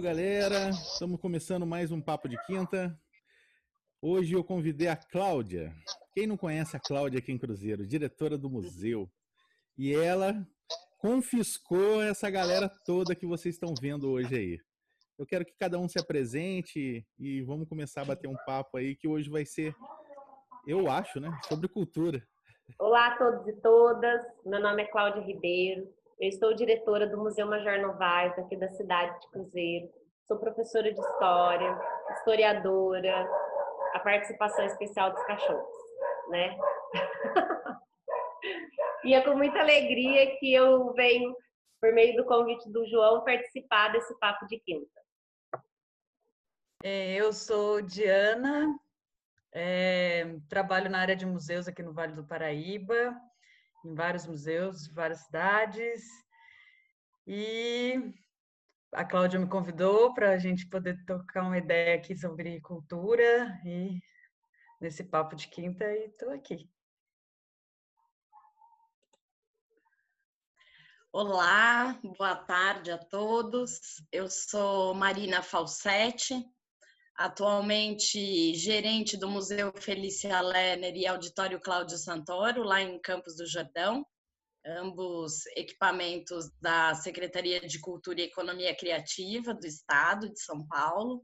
Galera! Estamos começando mais um Papo de Quinta. Hoje eu convidei a Cláudia. Quem não conhece a Cláudia aqui em Cruzeiro? Diretora do museu. E ela confiscou essa galera toda que vocês estão vendo hoje aí. Eu quero que cada um se apresente e vamos começar a bater um papo aí que hoje vai ser, eu acho, né, sobre cultura. Olá a todos e todas. Meu nome é Cláudia Ribeiro. Eu estou diretora do Museu Major Novaes, aqui da cidade de Cruzeiro. Sou professora de história, historiadora, a participação especial dos cachorros, né? e é com muita alegria que eu venho, por meio do convite do João, participar desse papo de quinta. É, eu sou Diana, é, trabalho na área de museus aqui no Vale do Paraíba, em vários museus, várias cidades. E a Cláudia me convidou para a gente poder tocar uma ideia aqui sobre cultura e nesse papo de quinta e estou aqui. Olá, boa tarde a todos. Eu sou Marina Falsetti, atualmente gerente do Museu Felícia Lerner e Auditório Cláudio Santoro, lá em Campos do Jordão, ambos equipamentos da Secretaria de Cultura e Economia Criativa do Estado de São Paulo.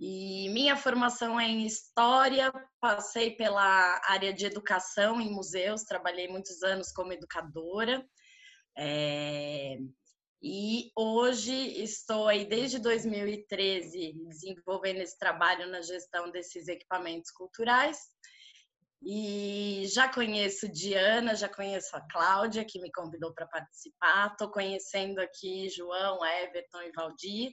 E minha formação é em História, passei pela área de Educação em museus, trabalhei muitos anos como educadora. É, e hoje estou aí desde 2013 desenvolvendo esse trabalho na gestão desses equipamentos culturais. E já conheço Diana, já conheço a Cláudia, que me convidou para participar. Estou conhecendo aqui João, Everton e Valdir.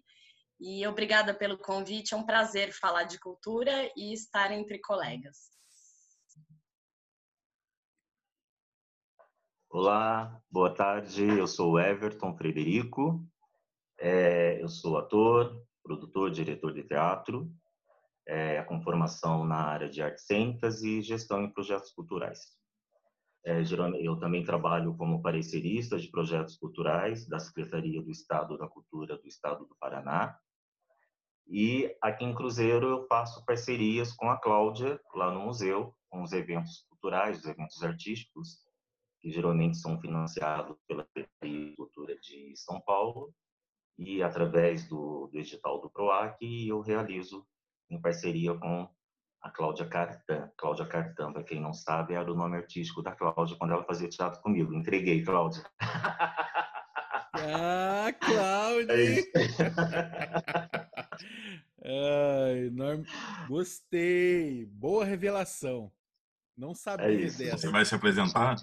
E obrigada pelo convite. É um prazer falar de cultura e estar entre colegas. Olá, boa tarde. Eu sou Everton Frederico. É, eu sou ator, produtor, diretor de teatro, é, com formação na área de artes cênicas e gestão em projetos culturais. É, eu também trabalho como parecerista de projetos culturais da Secretaria do Estado da Cultura do Estado do Paraná. E aqui em Cruzeiro eu faço parcerias com a Cláudia, lá no museu, com os eventos culturais, os eventos artísticos, que geralmente são financiados pela Secretaria de Cultura de São Paulo, e através do, do edital do PROAC, eu realizo em parceria com a Cláudia Cartan. Cláudia Cartan, para quem não sabe, era o nome artístico da Cláudia quando ela fazia teatro comigo. Entreguei, Cláudia. Ah, Cláudia! É Ai, enorme. Gostei. Boa revelação. Não sabia é dessa. Você vai se apresentar?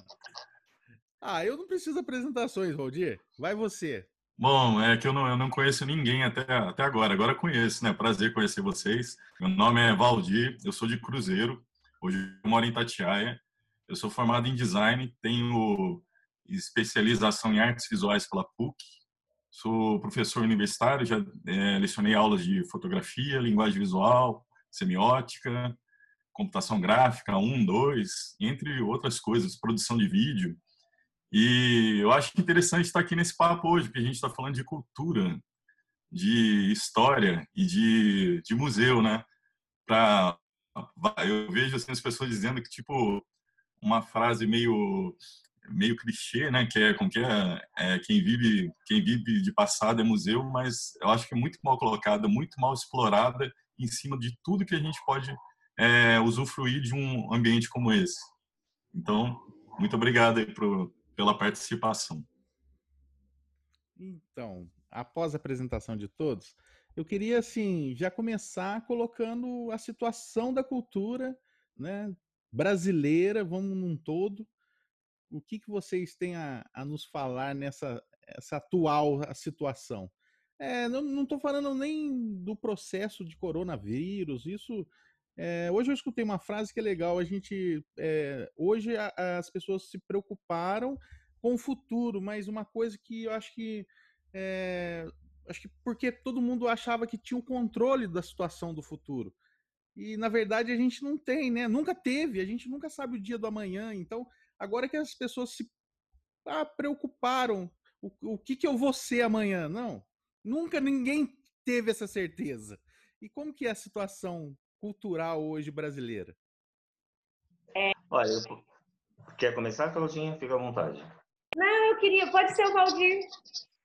Ah, eu não preciso de apresentações, Valdir. Vai você. Bom, é que eu não, eu não conheço ninguém até, até agora. Agora conheço, né? Prazer conhecer vocês. Meu nome é Valdir, eu sou de Cruzeiro. Hoje eu moro em Tatiaia. Eu sou formado em design, tenho especialização em artes visuais pela PUC. Sou professor universitário, já é, lecionei aulas de fotografia, linguagem visual, semiótica, computação gráfica, um, dois, entre outras coisas, produção de vídeo. E eu acho interessante estar aqui nesse papo hoje, porque a gente está falando de cultura, de história e de, de museu, né? Pra, eu vejo assim, as pessoas dizendo que, tipo, uma frase meio meio clichê, né? Que é com que é, é, quem vive quem vive de passado é museu, mas eu acho que é muito mal colocada, muito mal explorada em cima de tudo que a gente pode é, usufruir de um ambiente como esse. Então, muito obrigado aí pro, pela participação. Então, após a apresentação de todos, eu queria assim já começar colocando a situação da cultura, né, brasileira, vamos num todo. O que, que vocês têm a, a nos falar nessa essa atual situação? É, não estou falando nem do processo de coronavírus, isso é, hoje eu escutei uma frase que é legal. A gente é, hoje a, as pessoas se preocuparam com o futuro, mas uma coisa que eu acho que é, acho que porque todo mundo achava que tinha o controle da situação do futuro e na verdade a gente não tem, né? Nunca teve, a gente nunca sabe o dia do amanhã. Então agora que as pessoas se ah, preocuparam o, o que que eu vou ser amanhã, não? Nunca ninguém teve essa certeza. E como que é a situação cultural hoje brasileira? É... Olha, eu... quer começar, Claudinha? Fica à vontade. Não, eu queria, pode ser o Valdir.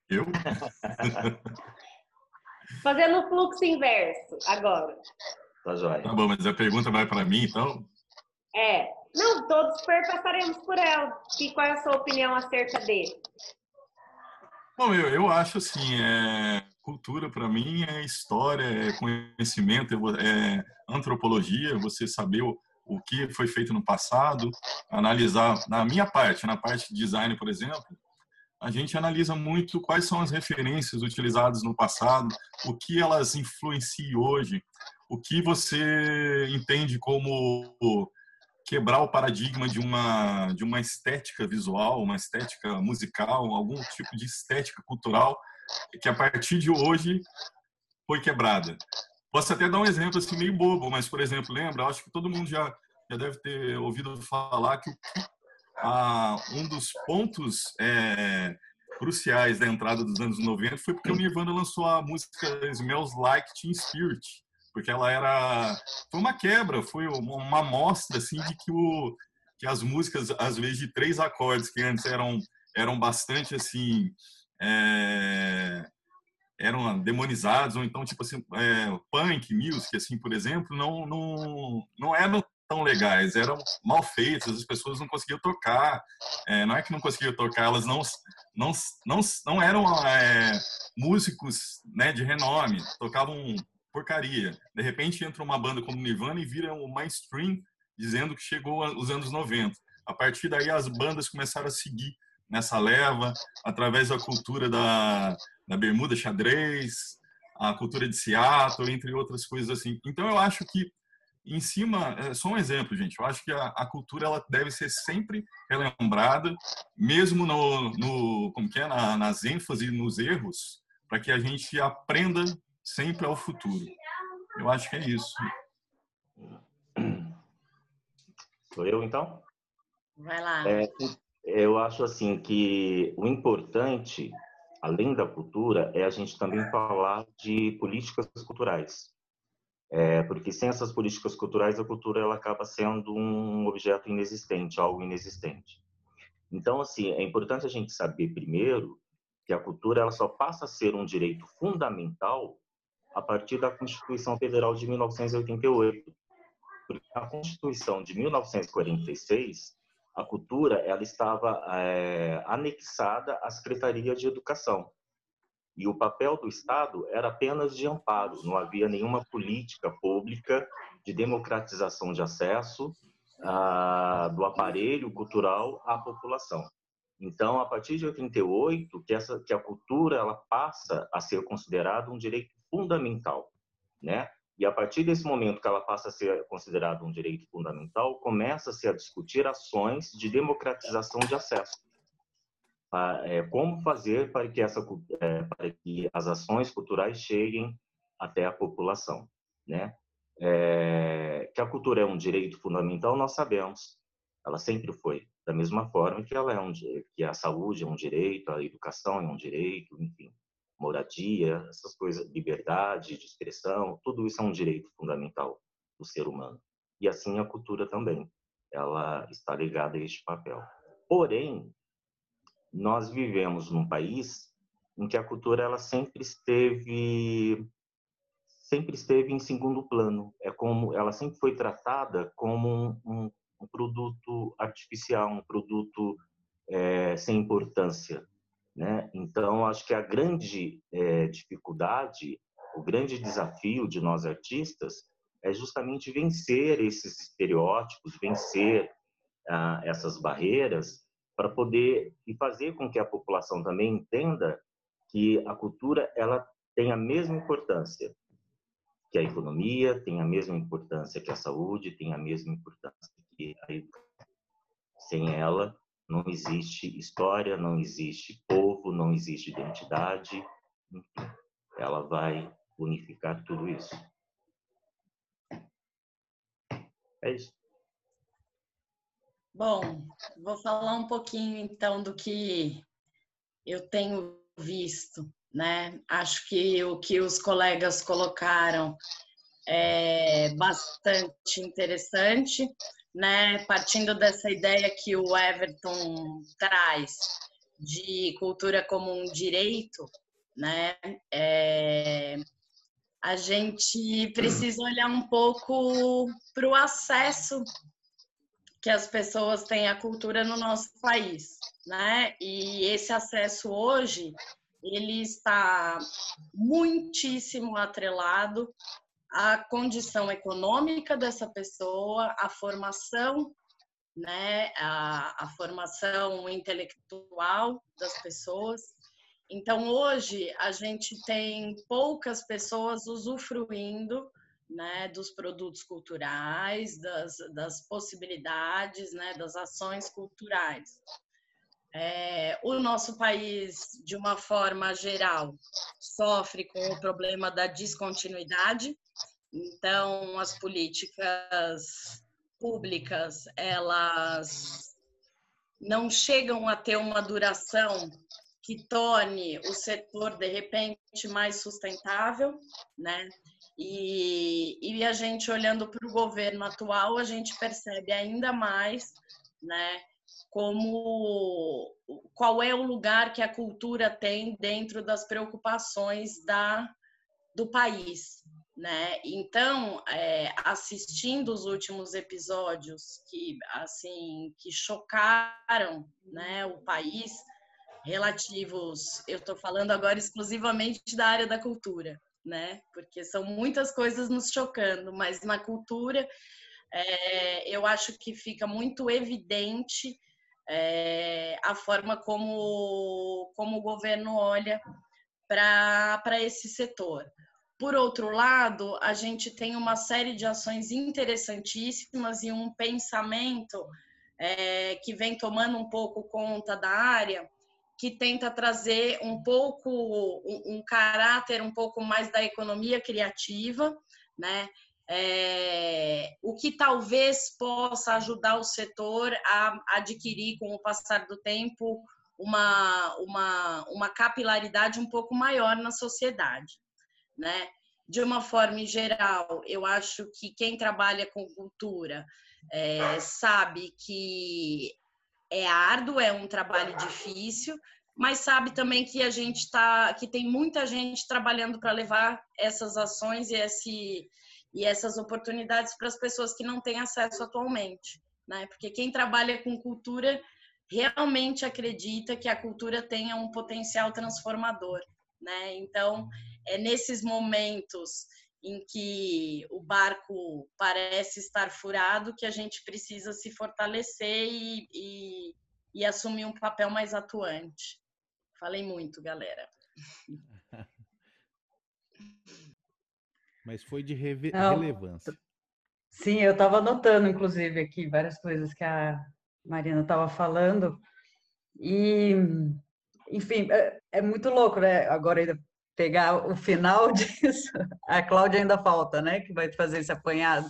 Eu? Fazendo o fluxo inverso agora. Tá joia. Tá bom, mas a pergunta vai para mim, então? É. Não, todos perpassaremos por ela. E qual é a sua opinião acerca dele? Bom, eu, eu acho assim, é, cultura para mim é história, é conhecimento, é, é antropologia, você saber o, o que foi feito no passado, analisar, na minha parte, na parte de design, por exemplo, a gente analisa muito quais são as referências utilizadas no passado, o que elas influenciam hoje, o que você entende como quebrar o paradigma de uma de uma estética visual, uma estética musical, algum tipo de estética cultural que a partir de hoje foi quebrada. Posso até dar um exemplo assim meio bobo, mas por exemplo, lembra? Acho que todo mundo já já deve ter ouvido falar que um dos pontos é, cruciais da entrada dos anos 90 foi porque o Nirvana lançou a música Smells Like Teen Spirit, porque ela era foi uma quebra, foi uma amostra assim de que o que as músicas às vezes de três acordes que antes eram eram bastante assim é, eram demonizados ou então tipo assim é, punk music assim por exemplo não não não eram tão legais, eram mal feitas, as pessoas não conseguiam tocar. É, não é que não conseguiam tocar, elas não não não, não eram é, músicos né, de renome, tocavam porcaria. De repente entra uma banda como Nirvana e vira o um mainstream dizendo que chegou os anos 90. A partir daí as bandas começaram a seguir nessa leva através da cultura da, da bermuda xadrez, a cultura de Seattle, entre outras coisas assim. Então eu acho que em cima, é só um exemplo, gente. Eu acho que a, a, cultura ela deve ser sempre relembrada, mesmo no, no como que é, na, nas ênfases, nos erros, para que a gente aprenda sempre ao futuro. Eu acho que é isso. Sou eu, então? Vai lá. É, eu acho assim que o importante, além da cultura, é a gente também falar de políticas culturais. É, porque sem essas políticas culturais, a cultura ela acaba sendo um objeto inexistente, algo inexistente. Então, assim, é importante a gente saber primeiro que a cultura ela só passa a ser um direito fundamental a partir da Constituição Federal de 1988. Porque a Constituição de 1946, a cultura ela estava é, anexada à Secretaria de Educação. E o papel do Estado era apenas de amparo, não havia nenhuma política pública de democratização de acesso ah, do aparelho cultural à população. Então, a partir de 88, que essa que a cultura ela passa a ser considerada um direito fundamental, né? E a partir desse momento que ela passa a ser considerada um direito fundamental, começa-se a discutir ações de democratização de acesso é, como fazer para que essa é, para que as ações culturais cheguem até a população, né? É, que a cultura é um direito fundamental nós sabemos, ela sempre foi da mesma forma que ela é um que a saúde é um direito, a educação é um direito, enfim, moradia, essas coisas, liberdade de expressão, tudo isso é um direito fundamental do ser humano. E assim a cultura também, ela está ligada a este papel. Porém, nós vivemos num país em que a cultura ela sempre esteve sempre esteve em segundo plano. É como ela sempre foi tratada como um, um, um produto artificial, um produto é, sem importância, né? Então acho que a grande é, dificuldade, o grande desafio de nós artistas é justamente vencer esses estereótipos, vencer ah, essas barreiras para poder e fazer com que a população também entenda que a cultura ela tem a mesma importância que a economia, tem a mesma importância que a saúde, tem a mesma importância que. Sem ela não existe história, não existe povo, não existe identidade, ela vai unificar tudo isso. É isso. Bom, vou falar um pouquinho então do que eu tenho visto né? Acho que o que os colegas colocaram é bastante interessante, né? Partindo dessa ideia que o Everton traz de cultura como um direito, né? É, a gente precisa olhar um pouco para o acesso que as pessoas têm à cultura no nosso país, né? E esse acesso hoje ele está muitíssimo atrelado à condição econômica dessa pessoa, à formação, né, a, a formação intelectual das pessoas. Então, hoje, a gente tem poucas pessoas usufruindo né, dos produtos culturais, das, das possibilidades, né, das ações culturais. É, o nosso país, de uma forma geral, sofre com o problema da descontinuidade. Então, as políticas públicas, elas não chegam a ter uma duração que torne o setor, de repente, mais sustentável, né? E, e a gente, olhando para o governo atual, a gente percebe ainda mais, né? como qual é o lugar que a cultura tem dentro das preocupações da do país, né? Então, é, assistindo os últimos episódios que assim que chocaram, né, o país relativos, eu estou falando agora exclusivamente da área da cultura, né? Porque são muitas coisas nos chocando, mas na cultura é, eu acho que fica muito evidente é, a forma como, como o governo olha para esse setor. Por outro lado, a gente tem uma série de ações interessantíssimas e um pensamento é, que vem tomando um pouco conta da área, que tenta trazer um pouco um, um caráter um pouco mais da economia criativa, né? É, o que talvez possa ajudar o setor a adquirir, com o passar do tempo, uma, uma, uma capilaridade um pouco maior na sociedade. Né? De uma forma geral, eu acho que quem trabalha com cultura é, sabe que é árduo, é um trabalho difícil, mas sabe também que a gente está, que tem muita gente trabalhando para levar essas ações e esse e essas oportunidades para as pessoas que não têm acesso atualmente, né? Porque quem trabalha com cultura realmente acredita que a cultura tenha um potencial transformador, né? Então, é nesses momentos em que o barco parece estar furado que a gente precisa se fortalecer e, e, e assumir um papel mais atuante. Falei muito, galera. Mas foi de relevância. Sim, eu estava anotando, inclusive, aqui várias coisas que a Marina estava falando. E, enfim, é, é, muito louco, né? Agora ainda pegar o final disso. A Cláudia ainda falta, né? Que vai fazer esse apanhado.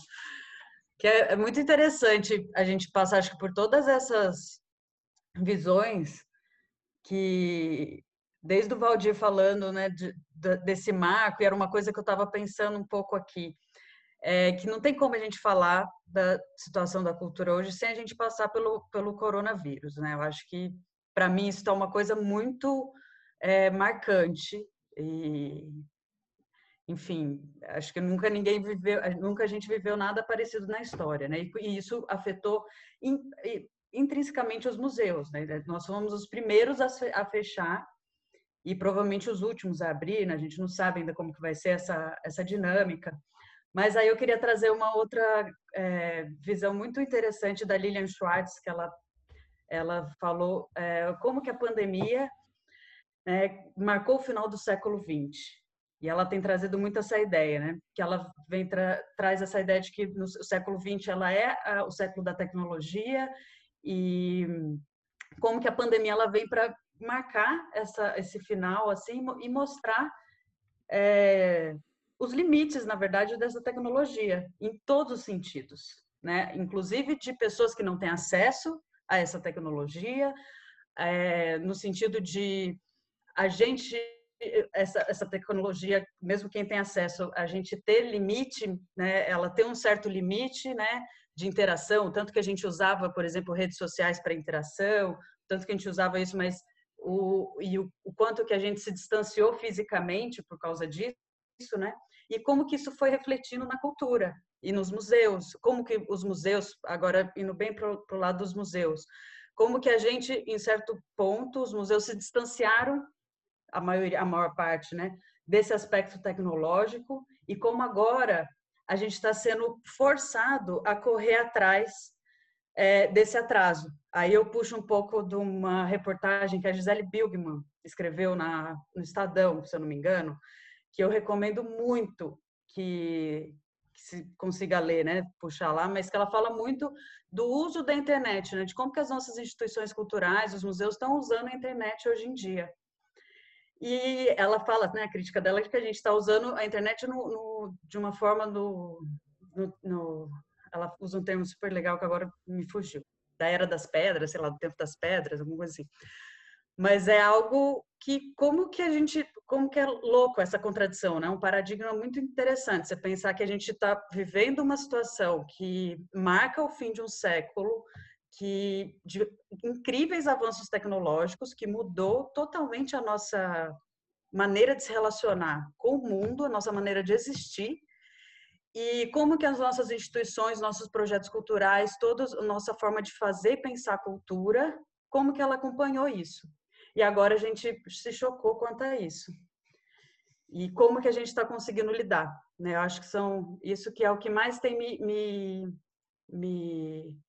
Que é, é muito interessante a gente passar, acho que, por todas essas visões que desde o Valdir falando né, de, de, desse marco, e era uma coisa que eu estava pensando um pouco aqui, é que não tem como a gente falar da situação da cultura hoje sem a gente passar pelo, pelo coronavírus. Né? Eu acho que, para mim, isso está uma coisa muito é, marcante. E, enfim, acho que nunca ninguém viveu, nunca a gente viveu nada parecido na história, né? E, e isso afetou in, intrinsecamente os museus, né? Nós fomos os primeiros a, a fechar e provavelmente os últimos a abrir, né? a gente não sabe ainda como que vai ser essa, essa dinâmica. Mas aí eu queria trazer uma outra é, visão muito interessante da Lilian Schwartz, que ela, ela falou é, como que a pandemia é, marcou o final do século XX. E ela tem trazido muito essa ideia, né? Que ela vem tra traz essa ideia de que no século XX ela é a, o século da tecnologia e como que a pandemia ela vem para marcar essa, esse final assim e mostrar é, os limites, na verdade, dessa tecnologia em todos os sentidos, né? Inclusive de pessoas que não têm acesso a essa tecnologia, é, no sentido de a gente essa, essa tecnologia, mesmo quem tem acesso, a gente ter limite, né, ela tem um certo limite, né, de interação, tanto que a gente usava, por exemplo, redes sociais para interação, tanto que a gente usava isso, mas o, e o, o, quanto que a gente se distanciou fisicamente por causa disso, né? E como que isso foi refletindo na cultura e nos museus, como que os museus, agora indo bem para o lado dos museus, como que a gente, em certo ponto, os museus se distanciaram, a maioria, a maior parte, né, desse aspecto tecnológico e como agora a gente está sendo forçado a correr atrás é, desse atraso. Aí eu puxo um pouco de uma reportagem que a Gisele Bilgman escreveu na, no Estadão, se eu não me engano, que eu recomendo muito que, se consiga ler, né, puxar lá, mas que ela fala muito do uso da internet, né, de como que as nossas instituições culturais, os museus estão usando a internet hoje em dia. E ela fala, né, a crítica dela é que a gente está usando a internet no, no, de uma forma no, no, Ela usa um termo super legal que agora me fugiu. Da era das pedras, sei lá, do tempo das pedras, alguma coisa assim. Mas é algo que, como que a gente, como que é louco essa contradição, né? Um paradigma muito interessante. Você pensar que a gente está vivendo uma situação que marca o fim de um século, que de incríveis avanços tecnológicos que mudou totalmente a nossa maneira de se relacionar com o mundo, a nossa maneira de existir e como que as nossas instituições, nossos projetos culturais, toda a nossa forma de fazer pensar cultura, como que ela acompanhou isso. E agora a gente se chocou quanto a isso. E como que a gente está conseguindo lidar, né? Eu acho que são isso que é o que mais tem me, me, me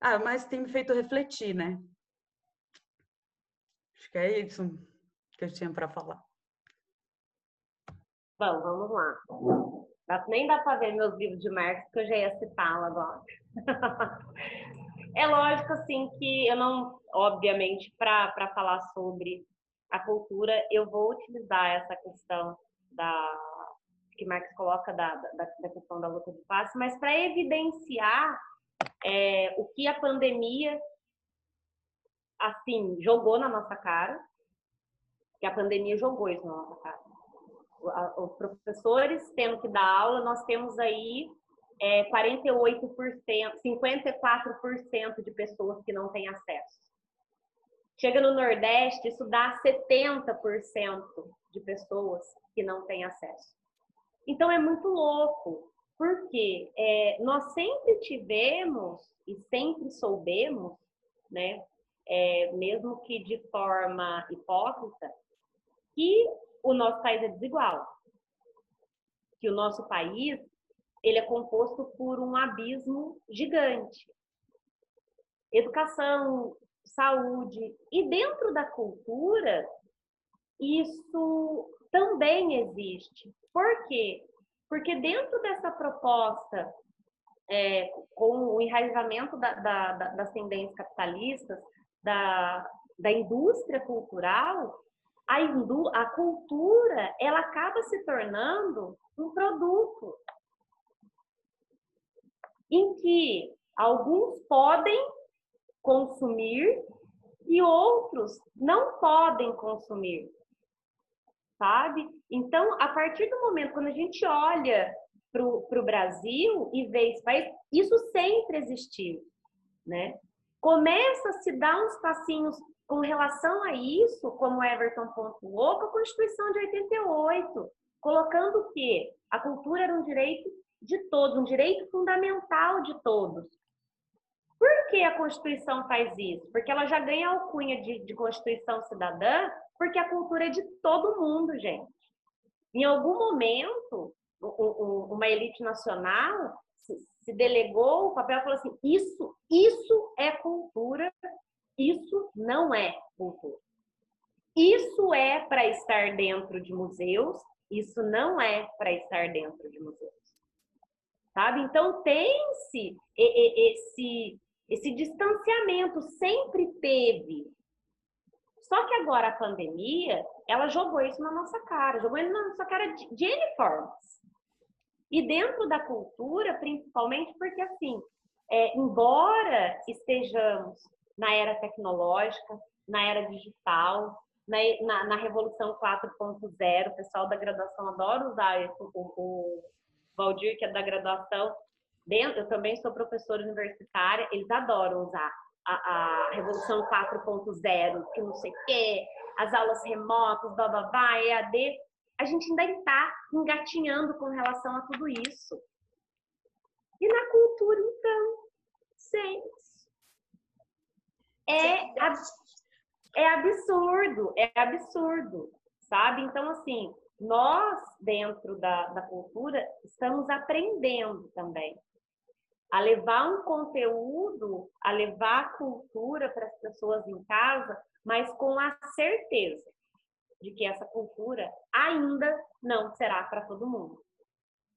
ah, mas tem me feito refletir, né? Acho que é isso que eu tinha para falar. Bom, vamos lá. Nem dá para ver meus livros de Marx, que eu já ia citá-lo agora. é lógico, assim, que eu não, obviamente, para falar sobre a cultura, eu vou utilizar essa questão da que Marx coloca da, da, da questão da luta de classe, mas para evidenciar é, o que a pandemia assim jogou na nossa cara, que a pandemia jogou isso na nossa cara. Os professores tendo que dar aula, nós temos aí é, 48%, 54% de pessoas que não têm acesso. Chega no Nordeste, isso dá 70% de pessoas que não têm acesso. Então é muito louco, porque é, nós sempre tivemos e sempre soubemos, né, é, mesmo que de forma hipócrita, que o nosso país é desigual, que o nosso país ele é composto por um abismo gigante. Educação, saúde e dentro da cultura isso também existe. Por quê? Porque dentro dessa proposta, é, com o enraizamento da, da, da, das tendências capitalistas, da, da indústria cultural, a, a cultura ela acaba se tornando um produto em que alguns podem consumir e outros não podem consumir sabe? Então, a partir do momento quando a gente olha para o Brasil e vê esse país, isso sempre existiu, né? Começa a se dar uns passinhos com relação a isso, como Everton pontuou, com a Constituição de 88, colocando que a cultura era um direito de todos, um direito fundamental de todos. Por que a Constituição faz isso? Porque ela já ganha alcunha de, de Constituição cidadã porque a cultura é de todo mundo, gente. Em algum momento, uma elite nacional se delegou o papel e falou assim: isso, isso é cultura, isso não é cultura. Isso é para estar dentro de museus, isso não é para estar dentro de museus. Sabe? Então tem-se esse, esse distanciamento, sempre teve. Só que agora a pandemia, ela jogou isso na nossa cara, jogou isso na nossa cara de, de N formas. E dentro da cultura, principalmente porque, assim, é, embora estejamos na era tecnológica, na era digital, na, na, na Revolução 4.0, o pessoal da graduação adora usar isso, o, o Valdir, que é da graduação, dentro, eu também sou professora universitária, eles adoram usar a, a Revolução 4.0, que não sei o quê, as aulas remotas, blá blá blá, EAD. A gente ainda está engatinhando com relação a tudo isso. E na cultura, então, gente, é, é absurdo, é absurdo, sabe? Então, assim, nós, dentro da, da cultura, estamos aprendendo também a levar um conteúdo, a levar a cultura para as pessoas em casa, mas com a certeza de que essa cultura ainda não será para todo mundo.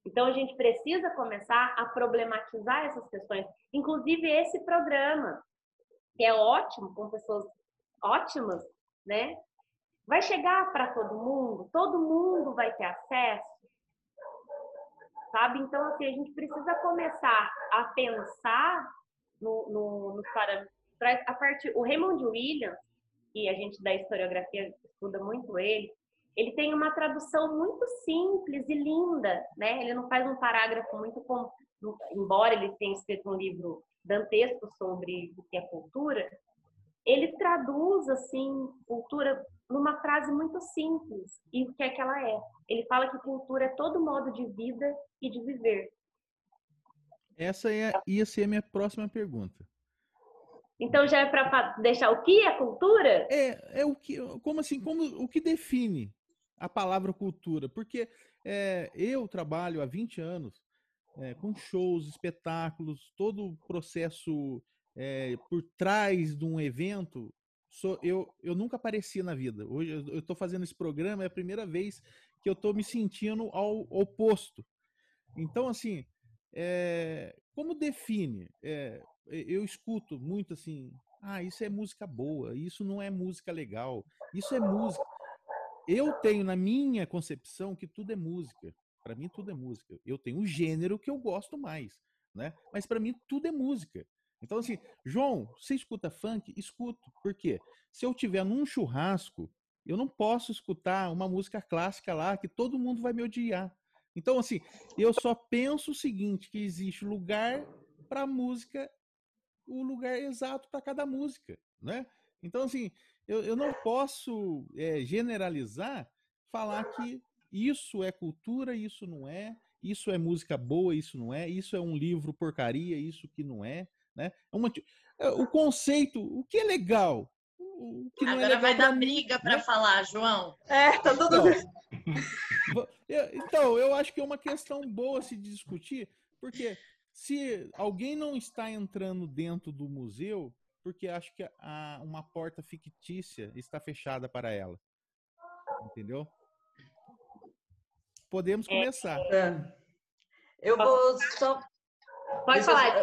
Então a gente precisa começar a problematizar essas questões, inclusive esse programa, que é ótimo com pessoas ótimas, né? Vai chegar para todo mundo, todo mundo vai ter acesso sabe? Então, assim, a gente precisa começar a pensar no, no, nos parâmetros. A partir, o Raymond Williams, que a gente da historiografia estuda muito ele, ele tem uma tradução muito simples e linda, né? Ele não faz um parágrafo muito com, embora ele tenha escrito um livro dantesco sobre o que é cultura, ele traduz assim cultura numa frase muito simples e o que é que ela é. Ele fala que cultura é todo modo de vida e de viver. Essa é, ia ser a minha próxima pergunta. Então já é para deixar o que é cultura? É, é o que, como assim, como o que define a palavra cultura? Porque é, eu trabalho há 20 anos é, com shows, espetáculos, todo o processo é, por trás de um evento sou, eu, eu nunca aparecia na vida. Hoje eu estou fazendo esse programa, é a primeira vez que eu estou me sentindo ao oposto. Então, assim, é, como define? É, eu escuto muito assim, ah, isso é música boa, isso não é música legal, isso é música. Eu tenho na minha concepção que tudo é música. Para mim tudo é música. Eu tenho um gênero que eu gosto mais, né? Mas para mim tudo é música. Então, assim, João, você escuta funk? Escuto. Por quê? Se eu tiver num churrasco, eu não posso escutar uma música clássica lá que todo mundo vai me odiar. Então, assim, eu só penso o seguinte: que existe lugar para música, o lugar exato para cada música, né? Então, assim, eu, eu não posso é, generalizar, falar que isso é cultura, isso não é, isso é música boa, isso não é, isso é um livro porcaria, isso que não é. Né? É uma, é, o conceito, o que é legal, o que não é Agora é legal vai dar mim, briga para né? falar, João. É, tá tudo então, então, eu acho que é uma questão boa se discutir, porque se alguém não está entrando dentro do museu, porque acho que a, uma porta fictícia está fechada para ela. Entendeu? Podemos é. começar. É. Eu vou só. Pode falar.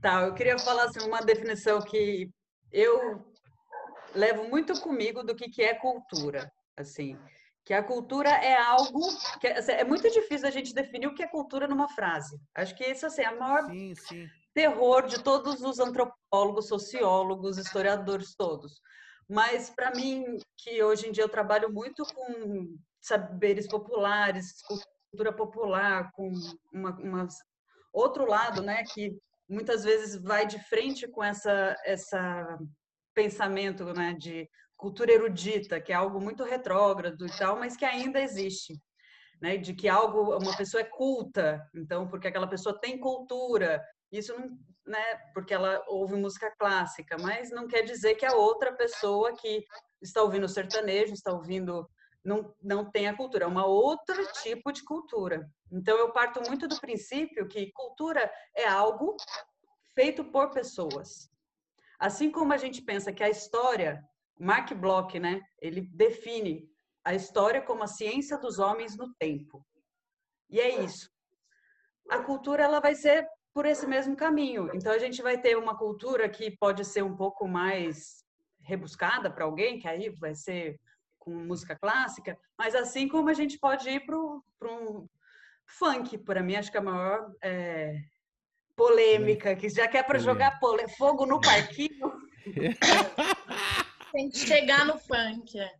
Tá, eu queria falar assim, uma definição que eu levo muito comigo do que, que é cultura, assim, que a cultura é algo que é, assim, é muito difícil a gente definir o que é cultura numa frase. Acho que isso assim, é o maior sim, sim. terror de todos os antropólogos, sociólogos, historiadores todos. Mas para mim, que hoje em dia eu trabalho muito com saberes populares, cultura popular, com uma, uma outro lado, né, que muitas vezes vai de frente com essa essa pensamento né, de cultura erudita, que é algo muito retrógrado e tal, mas que ainda existe. Né, de que algo, uma pessoa é culta, então, porque aquela pessoa tem cultura, isso não, né, porque ela ouve música clássica, mas não quer dizer que a outra pessoa que está ouvindo sertanejo, está ouvindo não, não tem a cultura, é uma outro tipo de cultura. Então, eu parto muito do princípio que cultura é algo feito por pessoas. Assim como a gente pensa que a história, Mark Bloch, né, ele define a história como a ciência dos homens no tempo. E é isso. A cultura ela vai ser por esse mesmo caminho. Então a gente vai ter uma cultura que pode ser um pouco mais rebuscada para alguém, que aí vai ser com música clássica, mas assim como a gente pode ir para um funk, para mim acho que a maior é, polêmica, que já quer para jogar fogo no parquinho. Tem que chegar no funk. É.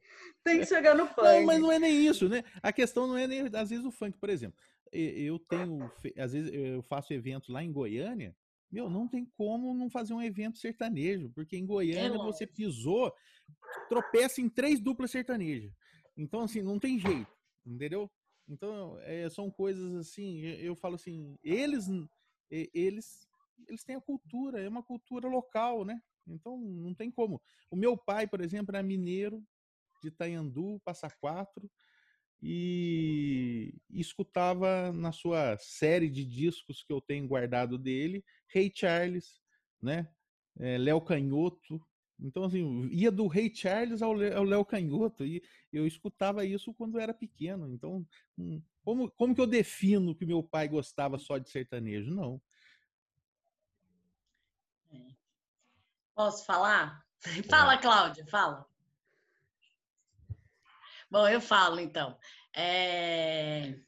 Tem que chegar no funk. Não, mas não é nem isso, né? A questão não é nem, às vezes, o funk, por exemplo. Eu tenho, às vezes, eu faço eventos lá em Goiânia. Meu, não tem como não fazer um evento sertanejo, porque em Goiânia você pisou, tropeça em três duplas sertanejas. Então, assim, não tem jeito, entendeu? Então, é, são coisas assim, eu falo assim, eles, eles, eles têm a cultura, é uma cultura local, né? Então, não tem como. O meu pai, por exemplo, era mineiro, de Itaiandu, Passa Quatro, e, e escutava na sua série de discos que eu tenho guardado dele, Ray Charles, né? É, Léo Canhoto. Então, assim, ia do Ray Charles ao Léo Canhoto, e eu escutava isso quando era pequeno. Então, hum, como, como que eu defino que meu pai gostava só de sertanejo? Não. Posso falar? Fala, Cláudia, fala. Bom, eu falo então. É...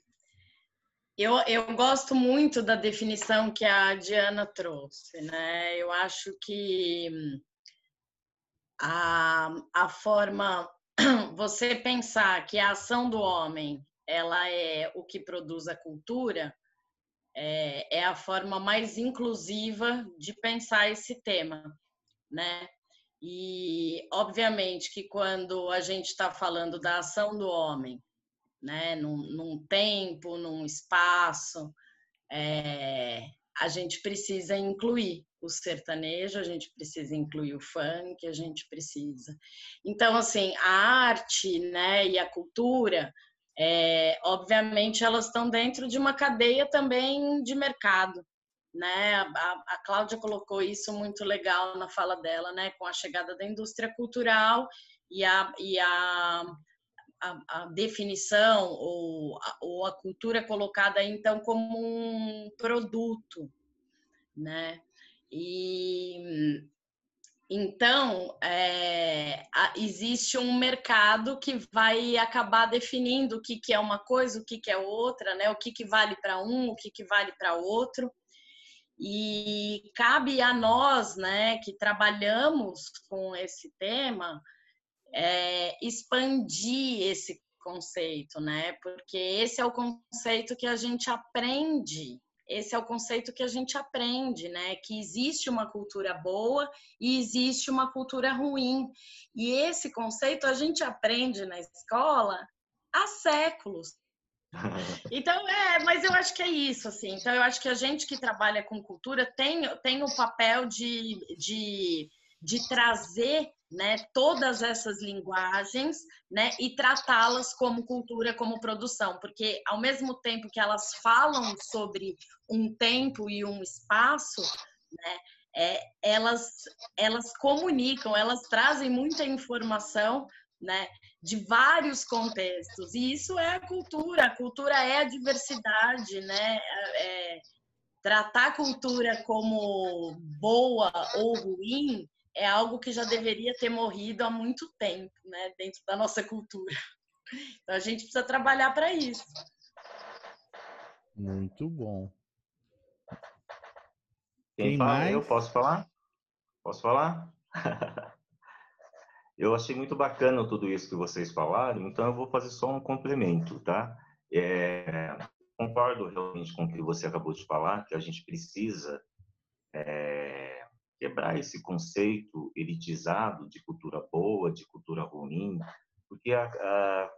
Eu, eu gosto muito da definição que a Diana trouxe, né? Eu acho que a, a forma você pensar que a ação do homem ela é o que produz a cultura é, é a forma mais inclusiva de pensar esse tema, né? E, obviamente, que quando a gente está falando da ação do homem, né, num, num tempo, num espaço, é, a gente precisa incluir o sertanejo, a gente precisa incluir o funk, a gente precisa. Então, assim, a arte né, e a cultura, é, obviamente, elas estão dentro de uma cadeia também de mercado né? A, a Cláudia colocou isso muito legal na fala dela, né? Com a chegada da indústria cultural e a, e a, a, a definição ou a, ou a cultura colocada então como um produto, né? E então, é, existe um mercado que vai acabar definindo o que, que é uma coisa, o que, que é outra, né? o que, que vale para um, o que, que vale para outro. E cabe a nós, né, que trabalhamos com esse tema, é, expandir esse conceito, né? Porque esse é o conceito que a gente aprende. Esse é o conceito que a gente aprende, né? Que existe uma cultura boa e existe uma cultura ruim. E esse conceito a gente aprende na escola há séculos. Então, é, mas eu acho que é isso, assim. Então, eu acho que a gente que trabalha com cultura tem, tem o papel de, de, de trazer né, todas essas linguagens né, e tratá-las como cultura, como produção, porque ao mesmo tempo que elas falam sobre um tempo e um espaço, né, é, elas, elas comunicam, elas trazem muita informação né, de vários contextos. E isso é a cultura, a cultura é a diversidade, né? É, tratar a cultura como boa ou ruim é algo que já deveria ter morrido há muito tempo, né, dentro da nossa cultura. Então a gente precisa trabalhar para isso. Muito bom. Quem, Quem fala? Mais? Eu posso falar? Posso falar? Eu achei muito bacana tudo isso que vocês falaram, então eu vou fazer só um complemento, tá? É, concordo realmente com o que você acabou de falar, que a gente precisa é, quebrar esse conceito elitizado de cultura boa, de cultura ruim, porque a, a,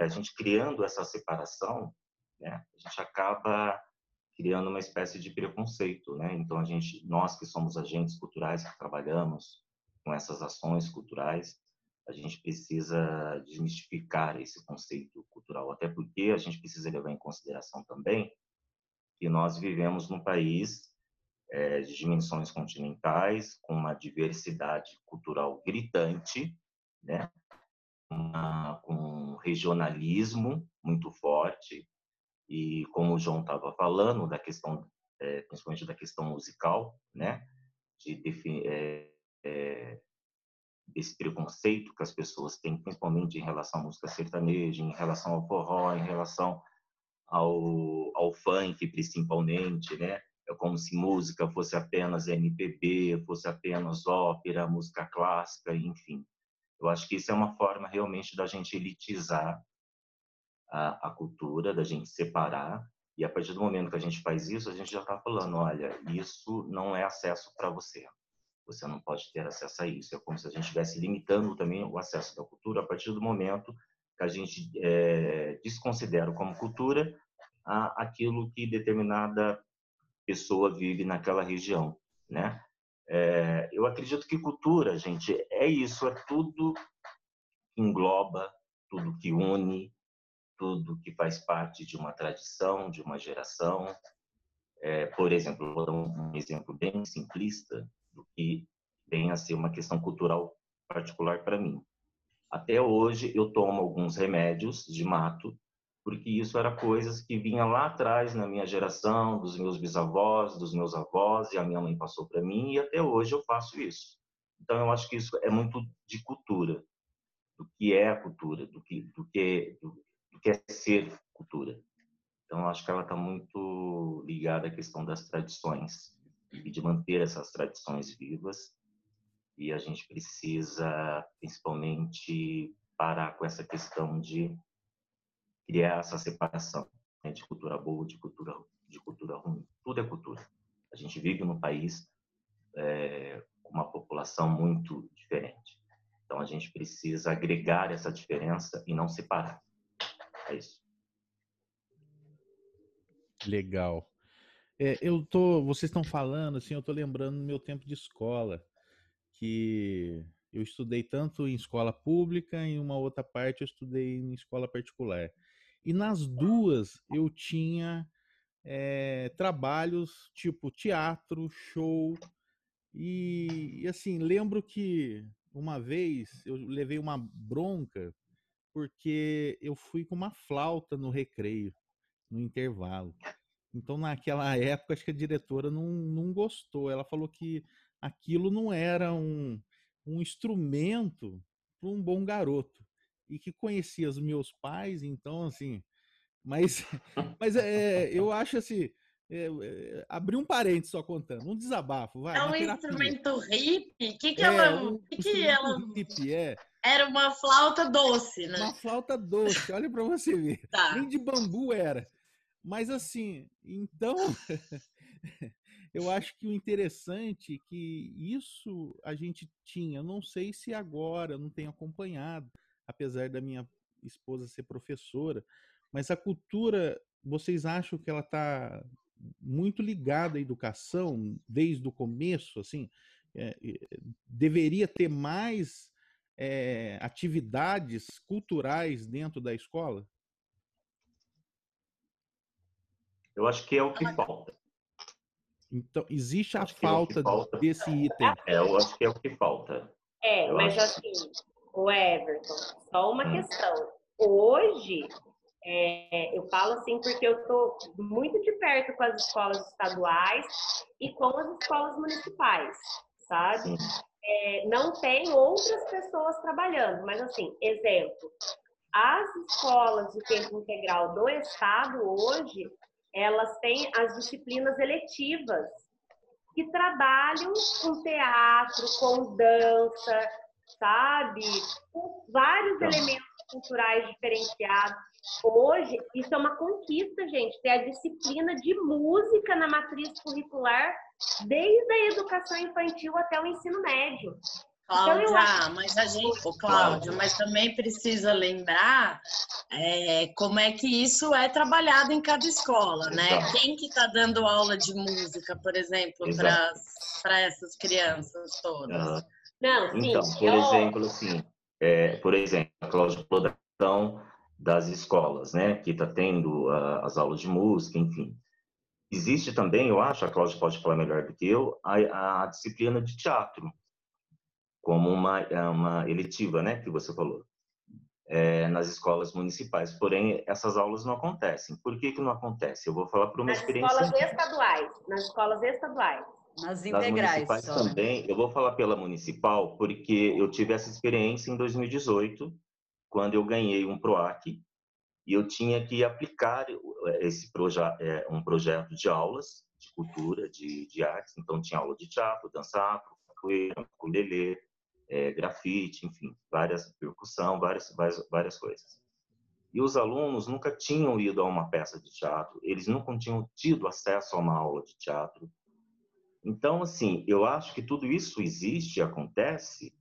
a gente criando essa separação, né, a gente acaba criando uma espécie de preconceito, né? Então a gente, nós que somos agentes culturais que trabalhamos com essas ações culturais, a gente precisa desmistificar esse conceito cultural, até porque a gente precisa levar em consideração também que nós vivemos num país é, de dimensões continentais, com uma diversidade cultural gritante, né? Uma, com um regionalismo muito forte, e como o João estava falando, da questão, é, principalmente da questão musical, né? De, é, é, desse preconceito que as pessoas têm, principalmente em relação à música sertaneja, em relação ao forró, em relação ao, ao funk, principalmente, né? É como se música fosse apenas MPB, fosse apenas ópera, música clássica, enfim. Eu acho que isso é uma forma realmente da gente elitizar a, a cultura, da gente separar. E a partir do momento que a gente faz isso, a gente já está falando, olha, isso não é acesso para você. Você não pode ter acesso a isso. É como se a gente estivesse limitando também o acesso da cultura a partir do momento que a gente é, desconsidera como cultura aquilo que determinada pessoa vive naquela região, né? É, eu acredito que cultura, gente, é isso, é tudo que engloba, tudo que une, tudo que faz parte de uma tradição, de uma geração. É, por exemplo, vou dar um exemplo bem simplista do que vem a ser uma questão cultural particular para mim. Até hoje eu tomo alguns remédios de mato porque isso era coisas que vinha lá atrás na minha geração, dos meus bisavós, dos meus avós, e a minha mãe passou para mim, e até hoje eu faço isso. Então eu acho que isso é muito de cultura, do que é a cultura, do que do que do, que é ser cultura. Então eu acho que ela está muito ligada à questão das tradições e de manter essas tradições vivas. E a gente precisa principalmente parar com essa questão de criar essa separação né, de cultura boa de cultura de cultura ruim. Tudo é cultura. A gente vive num país é, com uma população muito diferente. Então a gente precisa agregar essa diferença e não separar. É isso. Legal. É, eu tô, vocês estão falando assim, eu estou lembrando do meu tempo de escola, que eu estudei tanto em escola pública e uma outra parte eu estudei em escola particular. E nas duas eu tinha é, trabalhos tipo teatro, show. E, e, assim, lembro que uma vez eu levei uma bronca porque eu fui com uma flauta no recreio, no intervalo. Então, naquela época, acho que a diretora não, não gostou. Ela falou que aquilo não era um, um instrumento para um bom garoto e que conhecia os meus pais, então assim, mas, mas é, eu acho assim, é, é, abrir um parente só contando, um desabafo, vai. É um instrumento hippie? O que, que é, ela. Um que que ela... Hippie, é. Era uma flauta doce, né? Uma flauta doce, olha para você ver. Tá. Nem de bambu era. Mas assim, então eu acho que o interessante é que isso a gente tinha, não sei se agora, não tenho acompanhado, apesar da minha esposa ser professora, mas a cultura, vocês acham que ela está muito ligada à educação desde o começo, assim, é, deveria ter mais é, atividades culturais dentro da escola? Eu acho que é o que falta. Então, existe a falta, é falta, desse item. É, eu acho que é o que falta. É, eu mas acho... assim, o Everton, só uma hum. questão. Hoje, é, eu falo assim porque eu estou muito de perto com as escolas estaduais e com as escolas municipais, sabe? É, não tem outras pessoas trabalhando, mas assim, exemplo, as escolas de tempo integral do estado hoje, elas têm as disciplinas eletivas que trabalham com teatro, com dança, sabe? Com vários então. elementos culturais diferenciados. Hoje, isso é uma conquista, gente, ter a disciplina de música na matriz curricular desde a educação infantil até o ensino médio. Cláudia, então, acho... mas a gente, Cláudio, mas também precisa lembrar é, como é que isso é trabalhado em cada escola, né? Exato. Quem que está dando aula de música, por exemplo, para essas crianças todas? Não, sim, então, por eu... exemplo, assim, é, por exemplo, a Cláudia falou das escolas, né, que está tendo uh, as aulas de música, enfim. Existe também, eu acho, a Cláudia pode falar melhor do que eu, a, a disciplina de teatro, como uma, é uma eletiva, né, que você falou, é, nas escolas municipais. Porém, essas aulas não acontecem. Por que que não acontece? Eu vou falar para uma nas experiência... Nas escolas estaduais, nas escolas estaduais. Nas integrais. Nas municipais só. também, eu vou falar pela municipal, porque eu tive essa experiência em 2018, quando eu ganhei um PROAC, e eu tinha que aplicar esse proje é, um projeto de aulas de cultura, de, de artes. Então, tinha aula de teatro, dança afro, capoeira, ukulele, é, grafite, enfim, várias percussão, várias, várias, várias coisas. E os alunos nunca tinham ido a uma peça de teatro, eles nunca tinham tido acesso a uma aula de teatro. Então, assim, eu acho que tudo isso existe e acontece,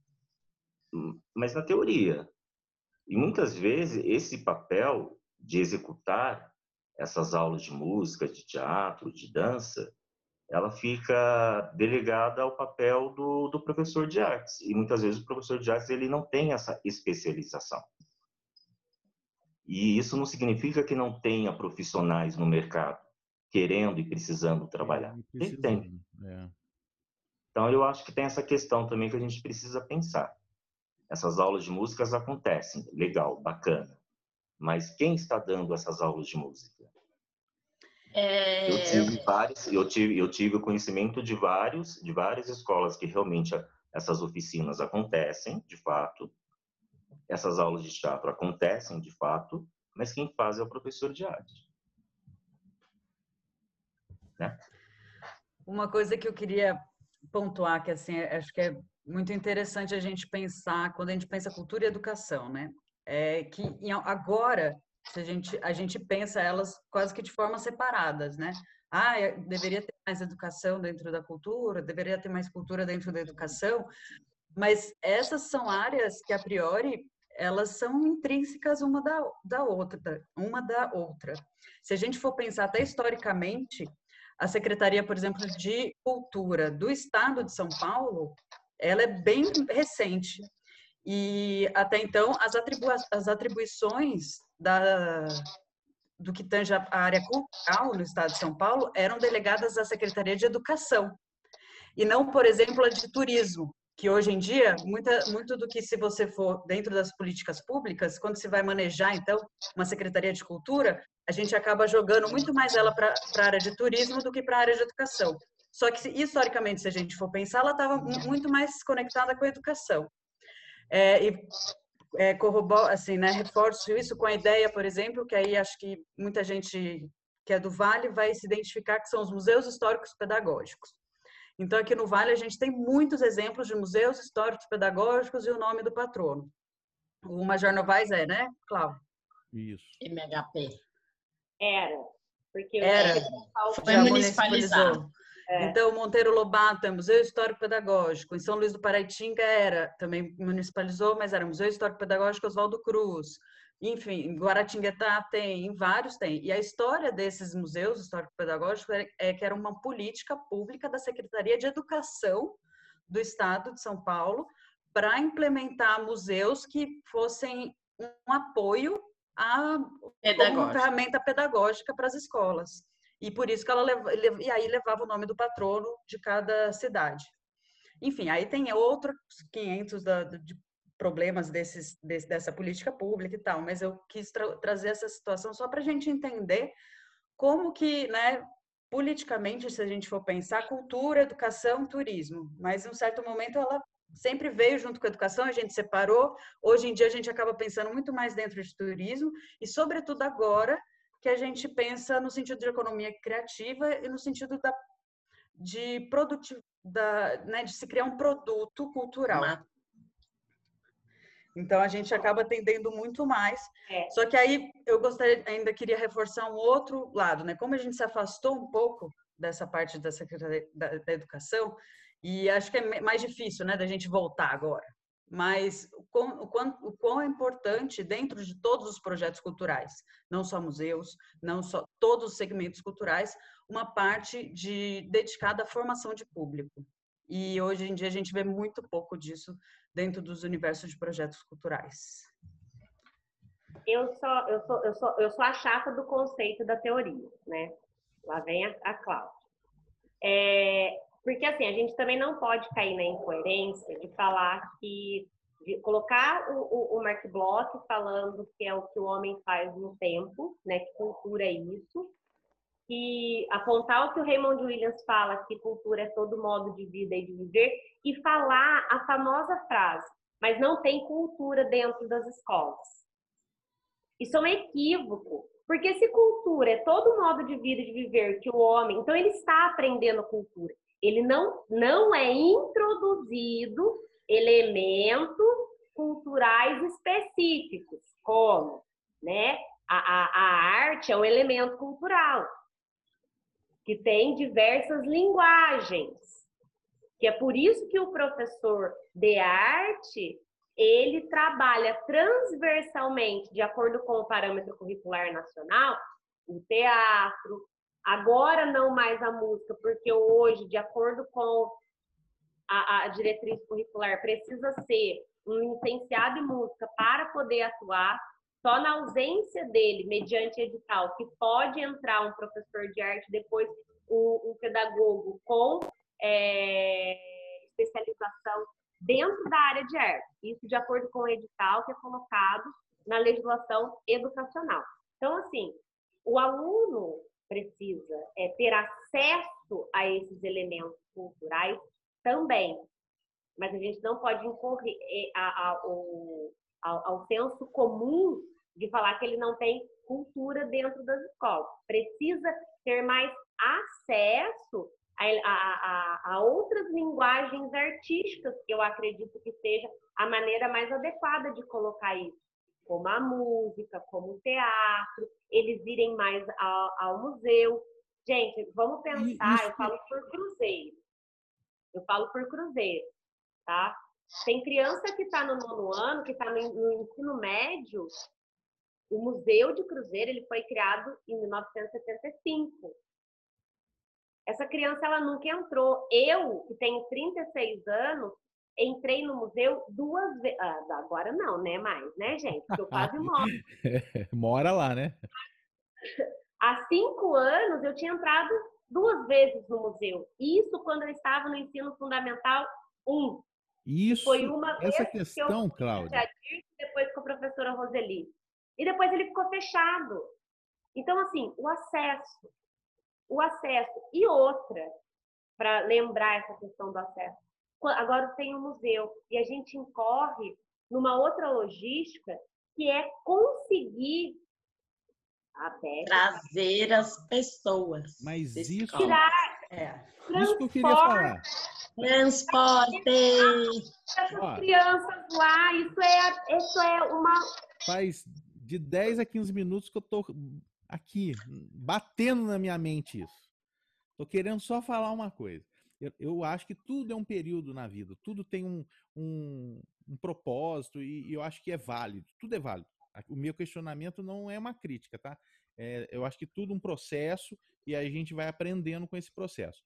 mas na teoria. E muitas vezes esse papel de executar essas aulas de música, de teatro, de dança, ela fica delegada ao papel do, do professor de artes. E muitas vezes o professor de artes ele não tem essa especialização. E isso não significa que não tenha profissionais no mercado querendo e precisando trabalhar. Ele tem. É. Então eu acho que tem essa questão também que a gente precisa pensar. Essas aulas de músicas acontecem, legal, bacana. Mas quem está dando essas aulas de música? É... Eu tive vários, eu tive, eu tive o conhecimento de vários, de várias escolas que realmente essas oficinas acontecem, de fato. Essas aulas de teatro acontecem, de fato, mas quem faz é o professor de arte. Né? Uma coisa que eu queria pontuar, que assim, acho que é muito interessante a gente pensar, quando a gente pensa cultura e educação, né? É que agora a gente a gente pensa elas quase que de forma separadas, né? Ah, deveria ter mais educação dentro da cultura, deveria ter mais cultura dentro da educação, mas essas são áreas que a priori elas são intrínsecas uma da, da outra, uma da outra. Se a gente for pensar até historicamente, a Secretaria, por exemplo, de Cultura do Estado de São Paulo, ela é bem recente. E até então, as, as atribuições da, do que tange a área cultural no estado de São Paulo eram delegadas à Secretaria de Educação. E não, por exemplo, a de turismo, que hoje em dia, muita, muito do que se você for dentro das políticas públicas, quando se vai manejar, então, uma Secretaria de Cultura, a gente acaba jogando muito mais ela para a área de turismo do que para a área de educação. Só que, historicamente, se a gente for pensar, ela estava muito mais conectada com a educação. É, e é, corroboro, assim, né, reforço isso com a ideia, por exemplo, que aí acho que muita gente que é do Vale vai se identificar que são os museus históricos pedagógicos. Então, aqui no Vale, a gente tem muitos exemplos de museus históricos pedagógicos e o nome do patrono. O Major Novaes é, né, Cláudio? Isso. MHP. Era. Porque Era. Foi municipalizado. É. Então, Monteiro Lobato é Museu Histórico Pedagógico. Em São Luís do Paraitinga era, também municipalizou, mas era Museu Histórico Pedagógico Oswaldo Cruz. Enfim, em Guaratinguetá tem, em vários tem. E a história desses museus histórico-pedagógicos é, é que era uma política pública da Secretaria de Educação do Estado de São Paulo para implementar museus que fossem um apoio a uma ferramenta pedagógica para as escolas. E por isso que ela leva, e aí levava o nome do patrono de cada cidade. Enfim, aí tem outros 500 da, de problemas desses, desse, dessa política pública e tal, mas eu quis tra trazer essa situação só para a gente entender como que, né, politicamente, se a gente for pensar, cultura, educação, turismo, mas em um certo momento ela sempre veio junto com a educação, a gente separou. Hoje em dia a gente acaba pensando muito mais dentro de turismo e, sobretudo agora, que a gente pensa no sentido de economia criativa e no sentido da, de produtividade, né, de se criar um produto cultural. Então a gente acaba atendendo muito mais. É. Só que aí eu gostaria, ainda queria reforçar um outro lado, né? Como a gente se afastou um pouco dessa parte da Secretaria da, da Educação, e acho que é mais difícil, né, da gente voltar agora mas o quão, o, quão, é importante dentro de todos os projetos culturais, não só museus, não só todos os segmentos culturais, uma parte de dedicada à formação de público. E hoje em dia a gente vê muito pouco disso dentro dos universos de projetos culturais. Eu sou, eu sou, eu sou, eu sou a chata do conceito da teoria, né? Lá vem a, a Cláudia. É, porque assim, a gente também não pode cair na incoerência de falar que de colocar o, o, o Mark Bloch falando que é o que o homem faz no tempo, né? Que cultura é isso. E apontar o que o Raymond Williams fala, que cultura é todo modo de vida e de viver, e falar a famosa frase, mas não tem cultura dentro das escolas. Isso é um equívoco, porque se cultura é todo modo de vida e de viver que o homem, então ele está aprendendo cultura ele não, não é introduzido elementos culturais específicos, como, né? A, a, a arte é um elemento cultural que tem diversas linguagens, que é por isso que o professor de arte ele trabalha transversalmente, de acordo com o parâmetro curricular nacional, o teatro, agora não mais a música, porque hoje, de acordo com a, a diretriz curricular, precisa ser um licenciado em música para poder atuar, só na ausência dele, mediante edital, que pode entrar um professor de arte, depois um, um pedagogo com é, especialização dentro da área de arte. Isso de acordo com o edital que é colocado na legislação educacional. Então, assim, o aluno precisa é, ter acesso a esses elementos culturais também, mas a gente não pode incorrer é, ao, ao, senso comum de falar que ele não tem cultura dentro das escolas. Precisa ter mais acesso a, a, a, outras linguagens artísticas, que eu acredito que seja a maneira mais adequada de colocar isso, como a música, como o teatro, eles irem mais ao, ao museu. Gente, vamos pensar, eu falo por cruzeiro. Eu falo por cruzeiro, tá? Tem criança que está no nono ano, que está no, no ensino médio, o Museu de Cruzeiro ele foi criado em 1975. Essa criança ela nunca entrou. Eu, que tenho 36 anos, entrei no museu duas vezes. Ah, agora não, né? Mais, né, gente? Porque eu quase moro. Mora lá, né? Há cinco anos eu tinha entrado duas vezes no museu. Isso quando eu estava no ensino fundamental 1. Isso. Foi uma essa questão, que eu Cláudia. Depois com a professora Roseli. E depois ele ficou fechado. Então, assim, o acesso o acesso. E outra, para lembrar essa questão do acesso, agora tem o um museu e a gente incorre numa outra logística que é conseguir trazer as pessoas. Mas isso tirar é. isso que eu queria falar. Transporte. Essas Ó, crianças lá, isso é, isso é uma faz de 10 a 15 minutos que eu tô aqui, batendo na minha mente isso. Tô querendo só falar uma coisa. Eu, acho que tudo é um período na vida, tudo tem um, um, um propósito e, e, eu acho que é válido, tudo é válido. O meu questionamento não é uma crítica, tá? É, eu acho que tudo um processo e a gente vai aprendendo com esse processo.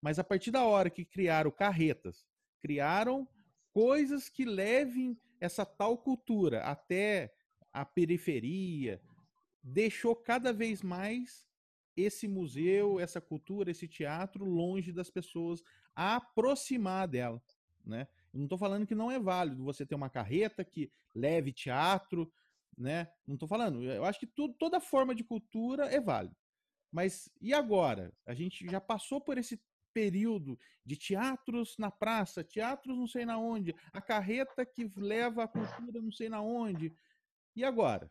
Mas a partir da hora que criaram carretas, criaram coisas que levem essa tal cultura até a periferia, deixou cada vez mais esse museu, essa cultura, esse teatro longe das pessoas, a aproximar dela, né? Eu não estou falando que não é válido você ter uma carreta que leve teatro, né? Não estou falando. Eu acho que tudo, toda forma de cultura é válida. Mas e agora? A gente já passou por esse período de teatros na praça, teatros não sei na onde, a carreta que leva a cultura não sei na onde. E agora?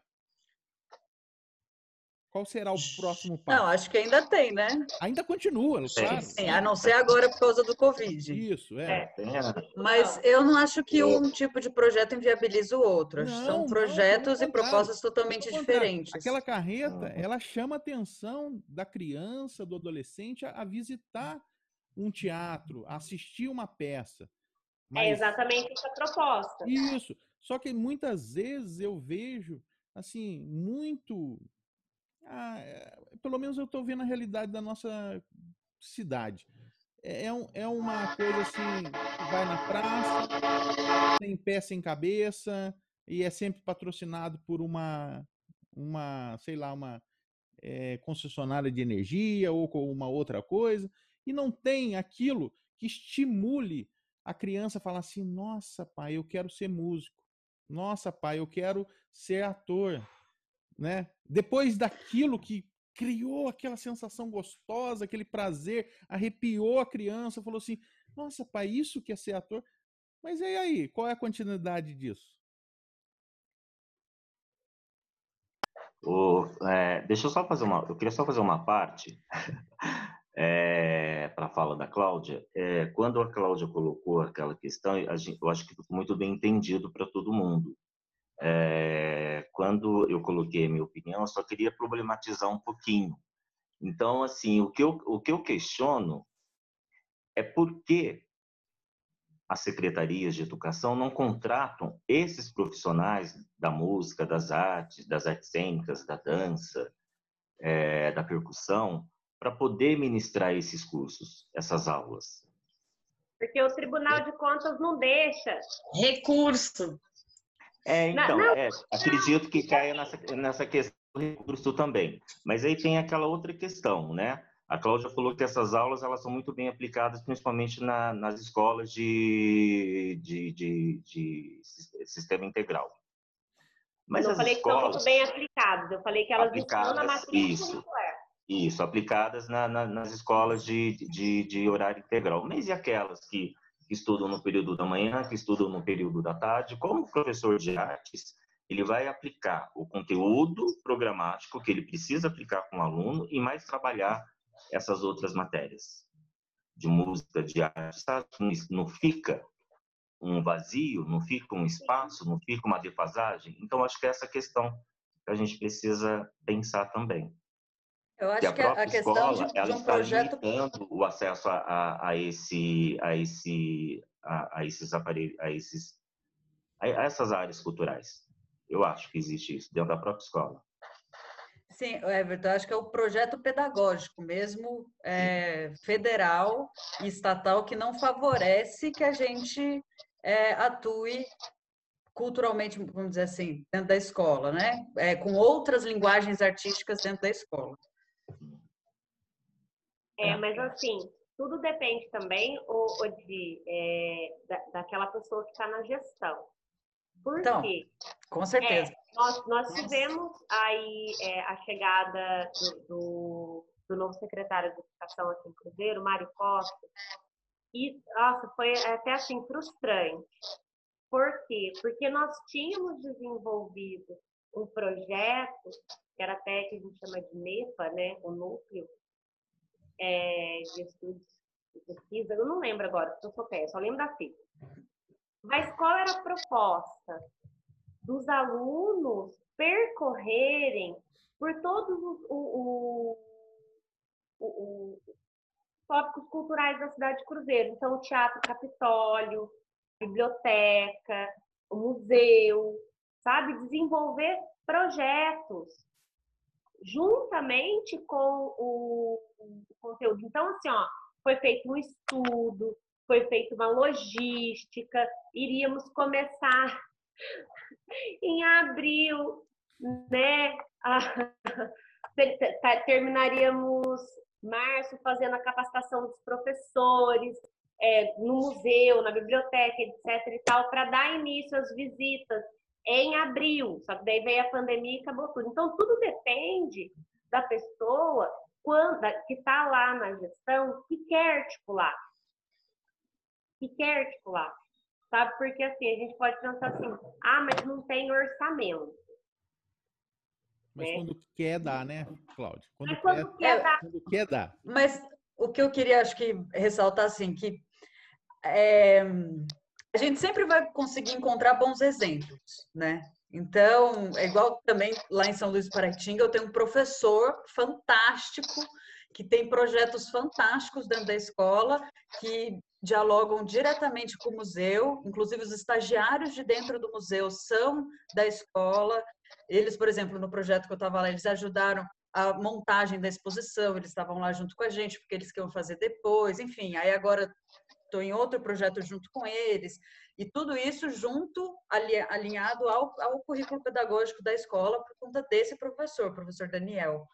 Qual será o próximo passo? Não, acho que ainda tem, né? Ainda continua, claro. Sim, a não ser agora por causa do Covid. Isso, é. é. Mas eu não acho que um tipo de projeto inviabiliza o outro. Não, São projetos não, e propostas totalmente diferentes. Aquela carreta, ela chama a atenção da criança, do adolescente a, a visitar um teatro, a assistir uma peça. É Mas... É exatamente essa proposta. Isso. Só que muitas vezes eu vejo assim, muito ah, é, pelo menos eu estou vendo a realidade da nossa cidade. É, é, um, é uma coisa assim, vai na praça, tem pé sem cabeça, e é sempre patrocinado por uma, uma sei lá, uma é, concessionária de energia ou uma outra coisa, e não tem aquilo que estimule a criança a falar assim: nossa, pai, eu quero ser músico. Nossa, pai, eu quero ser ator né? Depois daquilo que criou aquela sensação gostosa, aquele prazer, arrepiou a criança, falou assim: "Nossa, pai, isso que é ser ator". Mas e aí, qual é a continuidade disso? É, deixa eu só fazer uma, eu queria só fazer uma parte. é, para a fala da Cláudia, é, quando a Cláudia colocou aquela questão, gente, eu acho que ficou muito bem entendido para todo mundo. É, quando eu coloquei a minha opinião, eu só queria problematizar um pouquinho. Então, assim, o que eu, o que eu questiono é por que as secretarias de educação não contratam esses profissionais da música, das artes, das artes cênicas, da dança, é, da percussão, para poder ministrar esses cursos, essas aulas? Porque o Tribunal de Contas não deixa. Recurso. É, então, não, é, acredito que caia nessa, nessa questão do recurso também. Mas aí tem aquela outra questão, né? A Cláudia falou que essas aulas elas são muito bem aplicadas, principalmente na, nas escolas de, de, de, de, sistema integral. Mas eu falei que são muito bem aplicadas, eu falei que elas estão na matrícula isso. Isso, aplicadas na, na, nas escolas de, de, de, horário integral. Mas e aquelas que, que estudam no período da manhã, que estudam no período da tarde? Como professor de artes, ele vai aplicar o conteúdo programático que ele precisa aplicar com o aluno e mais trabalhar essas outras matérias de música, de arte, não fica um vazio, não fica um espaço, não fica uma defasagem. Então, acho que é essa questão que a gente precisa pensar também. Eu acho que a, que a questão escola, de, ela de um projeto limitando o acesso a, a, a, esse a esse a, a esses aparelhos a esses a essas áreas culturais. Eu acho que existe isso dentro da própria escola. Sim, Everton, acho que é o projeto pedagógico mesmo, é, federal e estatal, que não favorece que a gente é, atue culturalmente, vamos dizer assim, dentro da escola, né? É, com outras linguagens artísticas dentro da escola. É, mas assim, tudo depende também o, o de, é, da, daquela pessoa que está na gestão. Por então, quê? Com certeza. É, nós, nós tivemos aí é, a chegada do, do, do, novo secretário de Educação aqui em Cruzeiro, Mário Costa, e, nossa, foi até assim frustrante. Por quê? Porque nós tínhamos desenvolvido um projeto, que era até que a gente chama de NEPA, né, o Núcleo é, de Estudos de Pesquisa, eu não lembro agora, porque eu sou pé, só lembro da fita. Mas qual era a proposta? Dos alunos percorrerem por todos os tópicos culturais da cidade de Cruzeiro. Então, o Teatro Capitólio, biblioteca, o museu, sabe? Desenvolver projetos juntamente com o, o conteúdo. Então, assim, ó, foi feito um estudo, foi feita uma logística, iríamos começar em abril, né? terminaríamos março fazendo a capacitação dos professores é, no museu, na biblioteca, etc. e tal, para dar início às visitas em abril. Só que daí veio a pandemia e acabou tudo. Então, tudo depende da pessoa quando, que está lá na gestão que quer articular que quer articular. Sabe? Porque assim, a gente pode pensar assim, ah, mas não tem orçamento. Mas né? quando quer dar, né, Cláudio? Quando, mas quando quer, quer dar. Quando quer dar. Mas o que eu queria, acho que, ressaltar, assim, que é, a gente sempre vai conseguir encontrar bons exemplos, né? Então, é igual também lá em São Luís do Paraitinga, eu tenho um professor fantástico que tem projetos fantásticos dentro da escola que dialogam diretamente com o museu, inclusive os estagiários de dentro do museu são da escola. Eles, por exemplo, no projeto que eu estava lá, eles ajudaram a montagem da exposição, eles estavam lá junto com a gente, porque eles queriam fazer depois, enfim. Aí agora estou em outro projeto junto com eles. E tudo isso junto, alinhado ao, ao currículo pedagógico da escola, por conta desse professor, professor Daniel.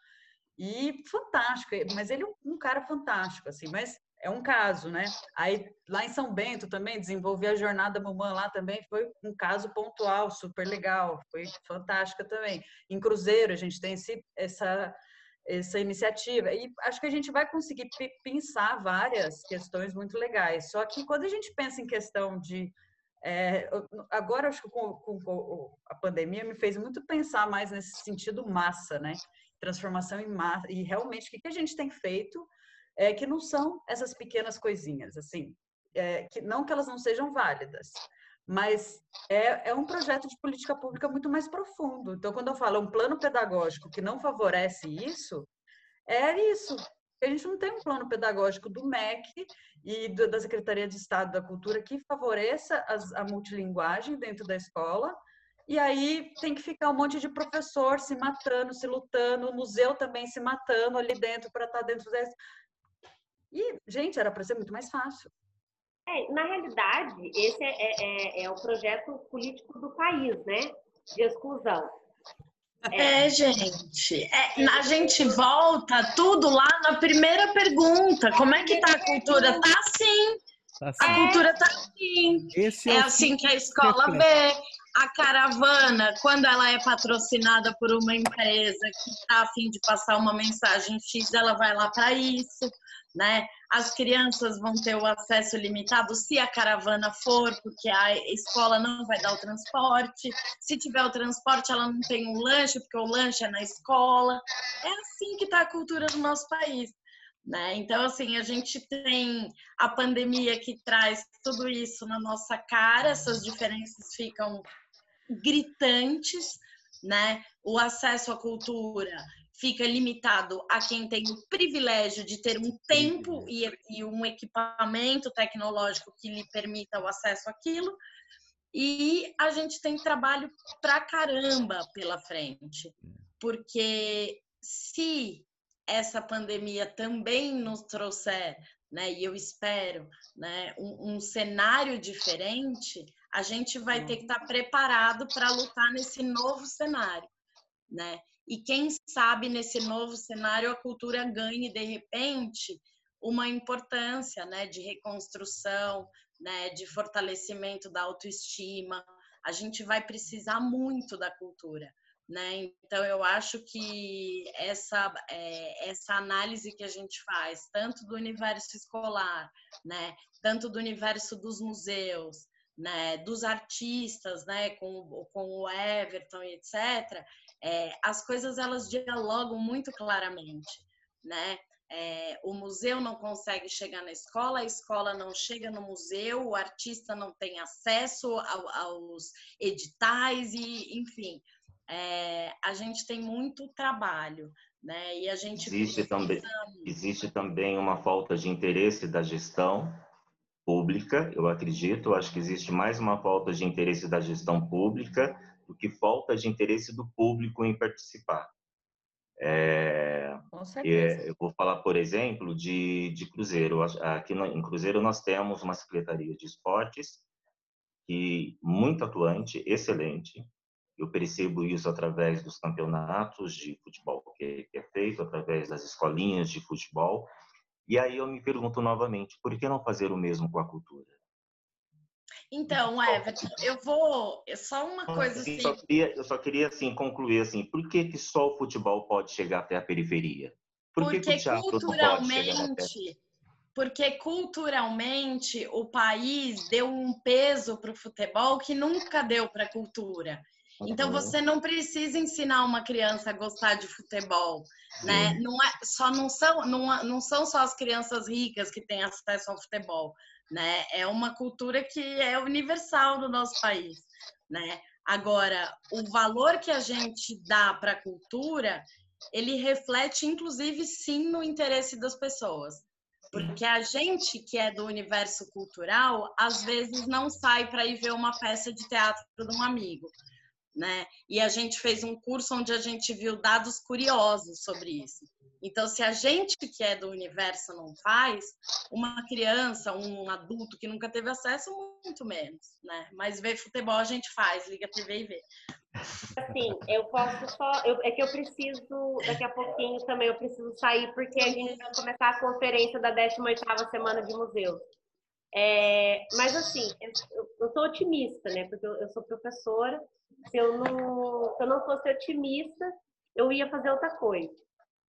E fantástico, mas ele é um cara fantástico, assim, mas é um caso, né? Aí lá em São Bento também desenvolvi a jornada Mamã lá também, foi um caso pontual, super legal, foi fantástica também. Em Cruzeiro a gente tem esse, essa essa iniciativa e acho que a gente vai conseguir pensar várias questões muito legais. Só que quando a gente pensa em questão de é, agora acho que com, com, a pandemia me fez muito pensar mais nesse sentido massa, né? Transformação em massa e realmente o que, a gente tem feito é, que não são essas pequenas coisinhas, assim, é, que não que elas não sejam válidas, mas é, é um projeto de política pública muito mais profundo. Então, quando eu falo um plano pedagógico que não favorece isso, é isso. A gente não tem um plano pedagógico do MEC e do, da Secretaria de Estado da Cultura que favoreça as, a multilinguagem dentro da escola. E aí tem que ficar um monte de professor se matando, se lutando, o museu também se matando ali dentro para estar tá dentro desse. E, gente, era para ser muito mais fácil. É, na realidade, esse é, é, é, é, o projeto político do país, né? De exclusão. É, é gente. É, a gente volta tudo lá na primeira pergunta. Como é que tá a cultura? Tá assim. Tá assim. A cultura tá assim. Esse é, é assim que a escola vê. A caravana, quando ela é patrocinada por uma empresa que está a fim de passar uma mensagem X, ela vai lá para isso né? As crianças vão ter o acesso limitado se a caravana for, porque a escola não vai dar o transporte. Se tiver o transporte, ela não tem um lanche, porque o lanche é na escola. É assim que está a cultura do nosso país. Né? Então, assim, a gente tem a pandemia que traz tudo isso na nossa cara, essas diferenças ficam gritantes, né? O acesso à cultura fica limitado a quem tem o privilégio de ter um tempo e, e um equipamento tecnológico que lhe permita o acesso àquilo. E a gente tem trabalho pra caramba pela frente, porque se essa pandemia também nos trouxer, né, e eu espero, né, um, um cenário diferente, a gente vai ter que estar preparado para lutar nesse novo cenário, né? E quem sabe nesse novo cenário a cultura ganhe de repente uma importância, né, de reconstrução, né, de fortalecimento da autoestima. A gente vai precisar muito da cultura, né? Então eu acho que essa é, essa análise que a gente faz, tanto do universo escolar, né, tanto do universo dos museus, né, dos artistas, né, com, com o Everton e etc., é, as coisas elas dialogam muito claramente, né? É, o museu não consegue chegar na escola, a escola não chega no museu, o artista não tem acesso ao, aos editais e, enfim, é, a gente tem muito trabalho, né? E a gente existe precisa... também existe também uma falta de interesse da gestão pública, eu acredito. Acho que existe mais uma falta de interesse da gestão pública do que falta de interesse do público em participar. É, é, eu vou falar, por exemplo, de, de Cruzeiro. Aqui no, em Cruzeiro nós temos uma secretaria de esportes que muito atuante, excelente. Eu percebo isso através dos campeonatos de futebol que, que é feito, através das escolinhas de futebol. E aí eu me pergunto novamente, por que não fazer o mesmo com a cultura? Então, Everton, eu vou. Só uma coisa assim. Só queria, eu só queria assim, concluir assim, por que, que só o futebol pode chegar até a periferia? Por porque que que culturalmente. Porque culturalmente o país deu um peso para o futebol que nunca deu para a cultura. Então você não precisa ensinar uma criança a gostar de futebol, né? Não é, só não são não, não são só as crianças ricas que têm acesso ao futebol né? É uma cultura que é universal no nosso país, né? Agora, o valor que a gente dá para a cultura, ele reflete, inclusive, sim, no interesse das pessoas. Porque a gente que é do universo cultural, às vezes não sai para ir ver uma peça de teatro de um amigo, né? E a gente fez um curso onde a gente viu dados curiosos sobre isso. Então, se a gente que é do universo não faz, uma criança, um adulto que nunca teve acesso, muito menos, né? Mas ver futebol a gente faz, liga a TV e vê. Assim, eu posso só. Eu, é que eu preciso, daqui a pouquinho também, eu preciso sair, porque a gente vai começar a conferência da 18 Semana de Museus. É, mas, assim, eu, eu sou otimista, né? Porque eu, eu sou professora. Se eu, não, se eu não fosse otimista, eu ia fazer outra coisa.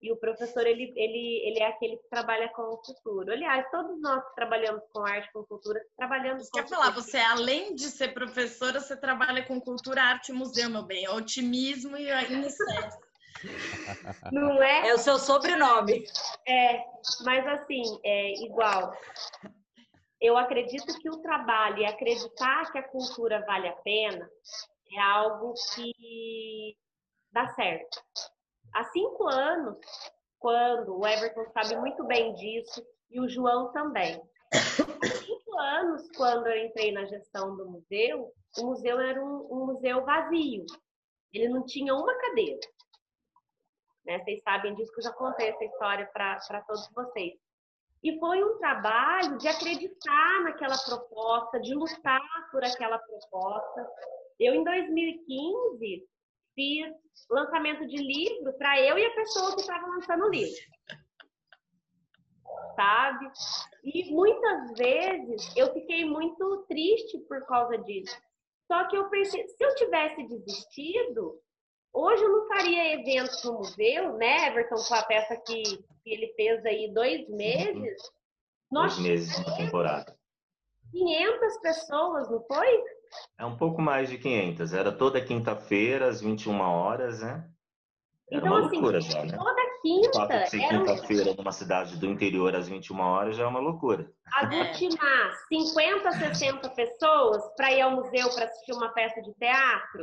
E o professor, ele, ele, ele é aquele que trabalha com o futuro. Aliás, todos nós que trabalhamos com arte, com cultura, trabalhamos com... Quer falar, você além de ser professora, você trabalha com cultura, arte e museu, meu bem. Otimismo e iniciativa. Não é? É o seu sobrenome. É, mas assim, é igual. Eu acredito que o trabalho e acreditar que a cultura vale a pena é algo que dá certo. Há cinco anos, quando o Everton sabe muito bem disso e o João também. Há cinco anos, quando eu entrei na gestão do museu, o museu era um, um museu vazio. Ele não tinha uma cadeira. Né? Vocês sabem disso que eu já contei essa história para todos vocês. E foi um trabalho de acreditar naquela proposta, de lutar por aquela proposta. Eu, em 2015, fiz lançamento de livro para eu e a pessoa que estava lançando o livro. Sabe? E muitas vezes eu fiquei muito triste por causa disso. Só que eu pensei, se eu tivesse desistido, hoje eu não faria eventos no museu, né, Everton, com a peça que, que ele fez aí dois meses. Uhum. Nós dois meses na temporada. 500 pessoas, não foi? É um pouco mais de 500. Era toda quinta-feira, às 21 horas, né? Era então, uma assim, loucura já, né? Toda quinta. Fato de ser quinta-feira um... numa cidade do interior às 21 horas já é uma loucura. Aglutinar 50, 60 pessoas para ir ao museu para assistir uma peça de teatro.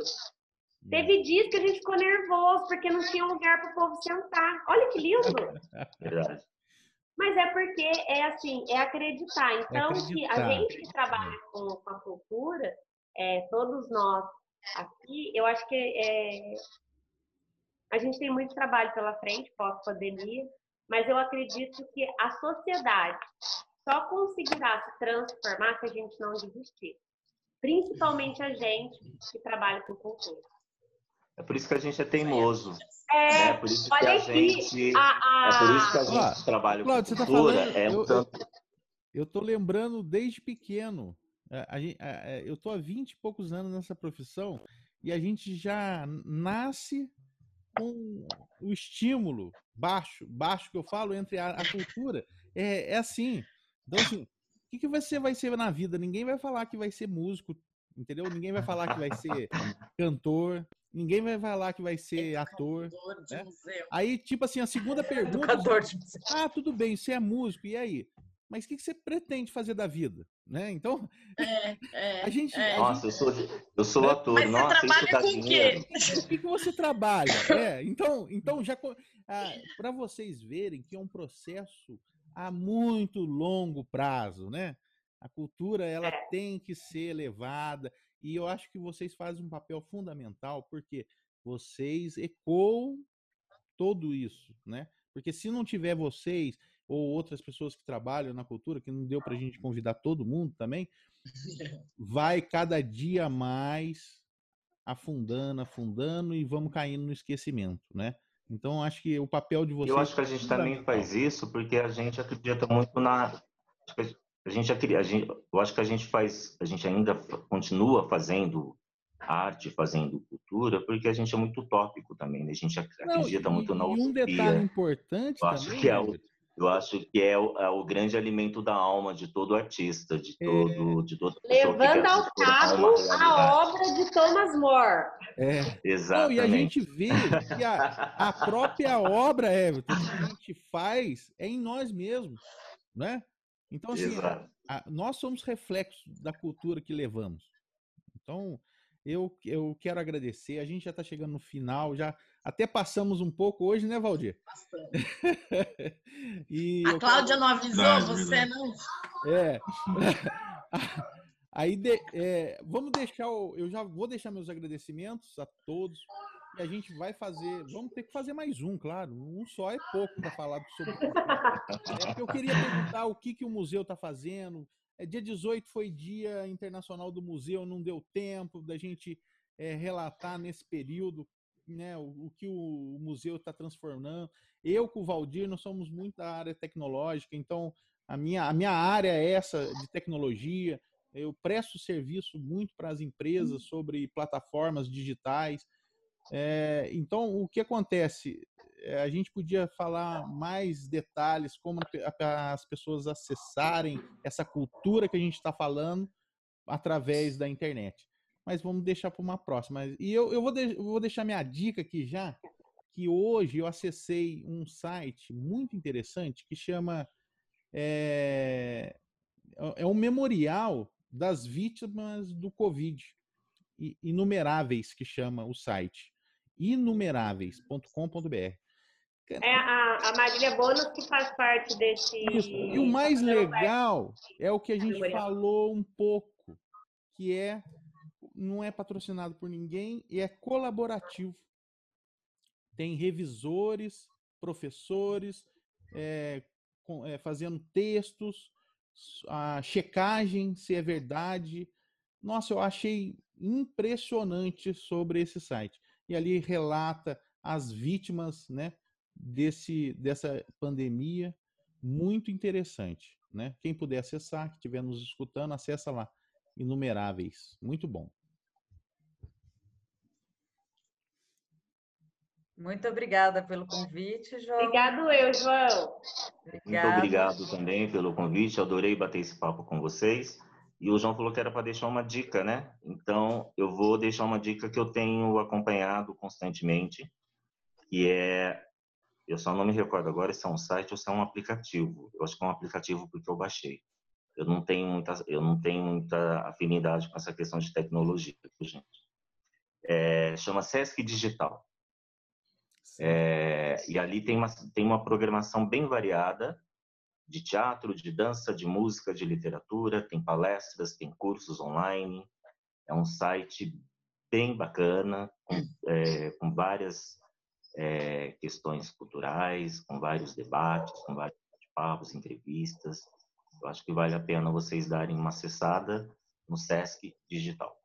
Teve dias que a gente ficou nervoso porque não tinha lugar para o povo sentar. Olha que lindo! Verdade. Mas é porque é assim, é acreditar. Então, é acreditar. que a gente que trabalha com, com a cultura, é, todos nós aqui, eu acho que é, a gente tem muito trabalho pela frente, pós-pandemia, mas eu acredito que a sociedade só conseguirá se transformar se a gente não desistir. Principalmente a gente que trabalha com cultura. É por isso que a gente é teimoso. É, é por isso que a gente. A, a... É por isso que a gente trabalha Cláudio, com cultura. Tá falando, é um eu, tanto... eu tô lembrando desde pequeno a, a, a, eu tô há 20 e poucos anos nessa profissão e a gente já nasce com o estímulo baixo, baixo que eu falo entre a, cultura. É, é assim. Então, assim, o que, que você vai ser na vida? Ninguém vai falar que vai ser músico, entendeu? Ninguém vai falar que vai ser cantor, ninguém vai falar que vai ser ator. Né? Aí, tipo assim, a segunda pergunta. Ah, tudo bem, você é músico, e aí? Mas o que, você pretende fazer da vida? Né? Então, é, é, a gente. É. A Nossa, gente, eu sou, eu sou ator, mas nossa, você trabalha com o quê? O que, que você trabalha? É, então, então, já ah, para vocês verem que é um processo a muito longo prazo, né? A cultura ela é. tem que ser levada e eu acho que vocês fazem um papel fundamental porque vocês ecoam tudo isso, né? Porque se não tiver vocês, ou outras pessoas que trabalham na cultura, que não deu para a gente convidar todo mundo também, vai cada dia mais afundando, afundando e vamos caindo no esquecimento, né? Então acho que o papel de vocês. Eu acho que a gente também faz isso porque a gente acredita muito na a gente, a gente, eu acho que a gente faz, a gente ainda continua fazendo arte, fazendo cultura, porque a gente é muito utópico também, né? A gente acredita Não, muito na utopia. E um detalhe importante eu acho também, que é o, eu acho que é o, é o, grande alimento da alma de todo artista, de todo, é. de toda Levando ao cabo a obra de Thomas More. É. Exatamente. Não, e a gente vê que a, a própria obra, Everton, que a gente faz é em nós mesmos, né? Então, assim, a, nós somos reflexos da cultura que levamos. Então, eu, eu quero agradecer. A gente já está chegando no final, já até passamos um pouco hoje, né, Valdir? Bastante. e a Cláudia não avisou não, você, não? É. Aí, de, é, vamos deixar, o, eu já vou deixar meus agradecimentos a todos. E a gente vai fazer, vamos ter que fazer mais um, claro. Um só é pouco para falar sobre. É, eu queria perguntar o que, que o museu está fazendo, é, dia 18 foi Dia Internacional do Museu, não deu tempo da gente é, relatar nesse período né, o, o que o, museu está transformando. Eu com o Valdir, nós somos muito da área tecnológica, então a minha, a minha área é essa de tecnologia. Eu presto serviço muito para as empresas sobre plataformas digitais. É, então, o que acontece? Eh, a gente podia falar mais detalhes, como as pessoas acessarem essa cultura que a gente está falando através da internet. Mas vamos deixar para uma próxima. E eu, eu, vou de, eu vou deixar minha dica aqui já, que hoje eu acessei um site muito interessante que chama é, é um memorial das vítimas do Covid, inumeráveis que chama o site, inumeráveis.com.br. É a, a Marília Bonos que faz parte desse. Isso. E o mais legal é o que a gente falou um pouco, que é não é patrocinado por ninguém e é colaborativo. Tem revisores, professores é, com, é, fazendo textos, a checagem se é verdade. Nossa, eu achei impressionante sobre esse site. E ali relata as vítimas, né, desse dessa pandemia, muito interessante, né? Quem puder acessar, que estiver nos escutando, acessa lá. Inumeráveis. Muito bom. Muito obrigada pelo convite, João. Obrigado eu, João. Obrigada. Muito obrigado também pelo convite. Adorei bater esse papo com vocês. E o João falou que era para deixar uma dica, né? Então, eu vou deixar uma dica que eu tenho acompanhado constantemente, que é eu só não me recordo agora se é um site ou se é um aplicativo. Eu acho que é um aplicativo porque eu baixei. Eu não tenho muita, eu não tenho muita afinidade com essa questão de tecnologia, gente. É, chama Sesc Digital. É, e ali tem uma, tem uma programação bem variada de teatro, de dança, de música, de literatura, tem palestras, tem cursos online. É um site bem bacana, com, é, com várias é, questões culturais, com vários debates, com vários papos, entrevistas. Eu acho que vale a pena vocês darem uma acessada no Sesc Digital.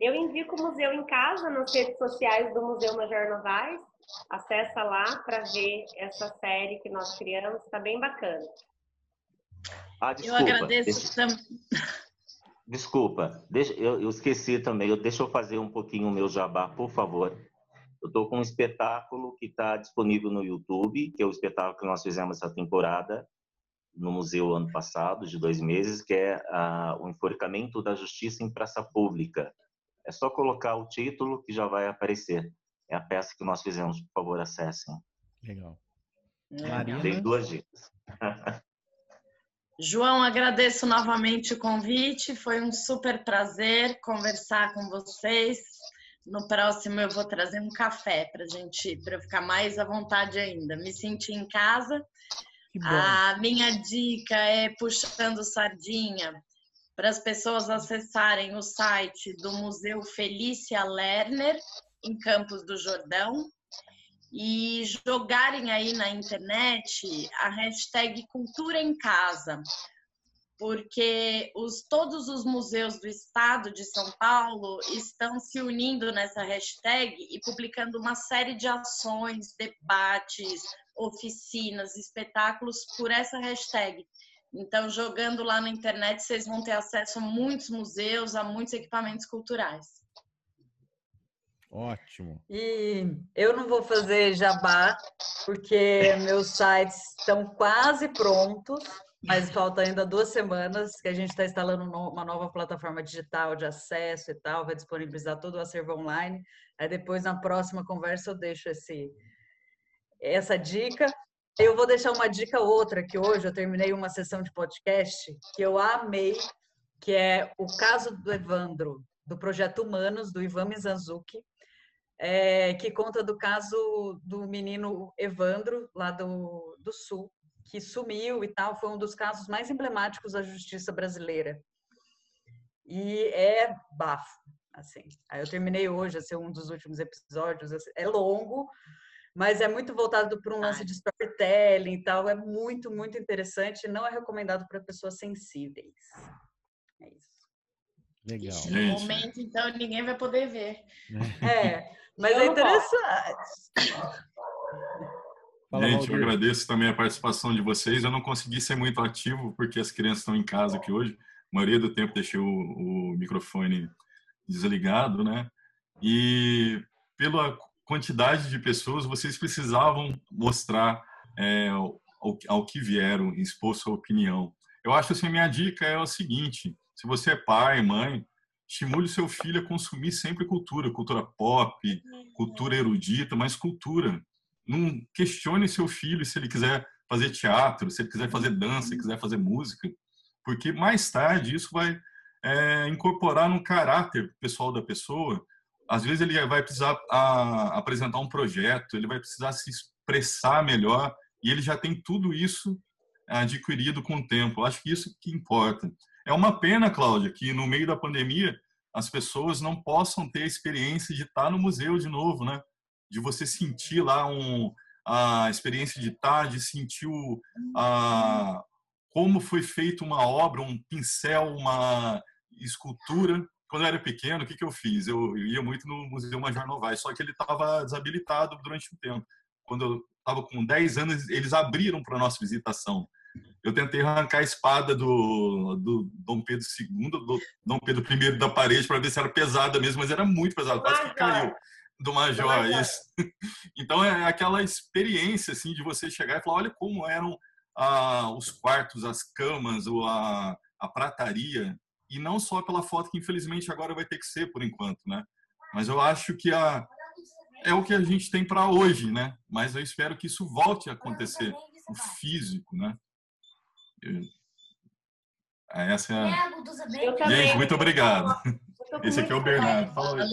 Eu indico o Museu em Casa nas redes sociais do Museu Major Novaes. Acessa lá para ver essa série que nós criamos, está bem bacana. Ah, desculpa, eu agradeço deixa... também. Desculpa, deixa, eu, eu, esqueci também. Eu, deixa eu fazer um pouquinho o meu jabá, por favor. Eu estou com um espetáculo que está disponível no YouTube, que é o espetáculo que nós fizemos essa temporada no museu ano passado, de dois meses, que é ah, o enforcamento da justiça em praça pública. É só colocar o título que já vai aparecer. É a peça que nós fizemos, por favor, acessem. Legal. Marina. Tem duas dicas. João, agradeço novamente o convite. Foi um super prazer conversar com vocês. No próximo eu vou trazer um café para gente, para ficar mais à vontade ainda. Me sentir em casa. A minha dica é puxando sardinha para as pessoas acessarem o site do Museu Felícia Lerner, em Campos do Jordão, e jogarem aí na internet a hashtag Cultura em Casa, porque os, todos os museus do estado de São Paulo estão se unindo nessa hashtag e publicando uma série de ações, debates, oficinas, espetáculos por essa hashtag. Então, jogando lá na internet, vocês vão ter acesso a muitos museus, a muitos equipamentos culturais. Ótimo. E eu não vou fazer jabá, porque meus sites estão quase prontos, mas falta ainda duas semanas que a gente está instalando uma nova plataforma digital de acesso e tal, vai disponibilizar todo o acervo online. Aí depois, na próxima conversa, eu deixo esse, essa dica. Eu vou deixar uma dica outra, que hoje eu terminei uma sessão de podcast que eu amei, que é o caso do Evandro, do Projeto Humanos, do Ivan Mizanzuki, é, que conta do caso do menino Evandro, lá do, do Sul, que sumiu e tal, foi um dos casos mais emblemáticos da justiça brasileira. E é bafo, assim. Aí eu terminei hoje, esse é um dos últimos episódios, assim, é longo, mas é muito voltado para um lance de storytelling e tal. É muito, muito interessante. Não é recomendado para pessoas sensíveis. É isso. Legal. No momento, então, ninguém vai poder ver. É, mas é interessante. Fala, Gente, eu agradeço também a participação de vocês. Eu não consegui ser muito ativo porque as crianças estão em casa aqui hoje. A maioria do tempo deixei o, o microfone desligado, né? E pela quantidade de pessoas, vocês precisavam mostrar é, ao, ao, que vieram, expor sua opinião. Eu acho assim, minha dica é o seguinte: se você é pai, mãe, estimule seu filho a consumir sempre cultura, cultura pop, cultura erudita, mas cultura. Não questione seu filho se ele quiser fazer teatro, se ele quiser fazer dança, se ele quiser fazer música, porque mais tarde isso vai é, incorporar no caráter pessoal da pessoa. Às vezes ele vai precisar a, apresentar um projeto, ele vai precisar se expressar melhor e ele já tem tudo isso adquirido com o tempo. Acho que isso que importa. É uma pena, Cláudia, que no meio da pandemia as pessoas não possam ter a experiência de estar no museu de novo, né? De você sentir lá um, a experiência de estar, de sentir o, a, como foi feita uma obra, um pincel, uma escultura. Quando eu era pequeno, o que, que eu fiz? Eu, ia muito no Museu Major Novaes, só que ele estava desabilitado durante um tempo. Quando eu estava com 10 anos, eles abriram para nossa visitação. Eu tentei arrancar a espada do, do Dom Pedro II, do Dom Pedro I da parede para ver se era pesada mesmo, mas era muito pesado, quase que caiu do Major. Do Major. Então é aquela experiência assim de você chegar e falar, olha como eram ah, os quartos, as camas, ou a, a prataria, e não só pela foto que infelizmente agora vai ter que ser por enquanto, né? Mas eu acho que a, é o que a gente tem para hoje, né? Mas eu espero que isso volte a acontecer, o físico, né? Eu, essa é a... Gente, muito obrigado. Esse aqui é o Bernardo. Fala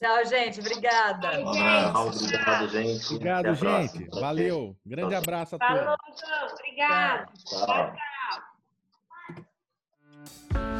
Tchau, gente. Obrigada. Um abraço. Obrigado, gente. Obrigado, gente. Valeu. Grande abraço a todos. Falou, Obrigado. Tchau. Thank you.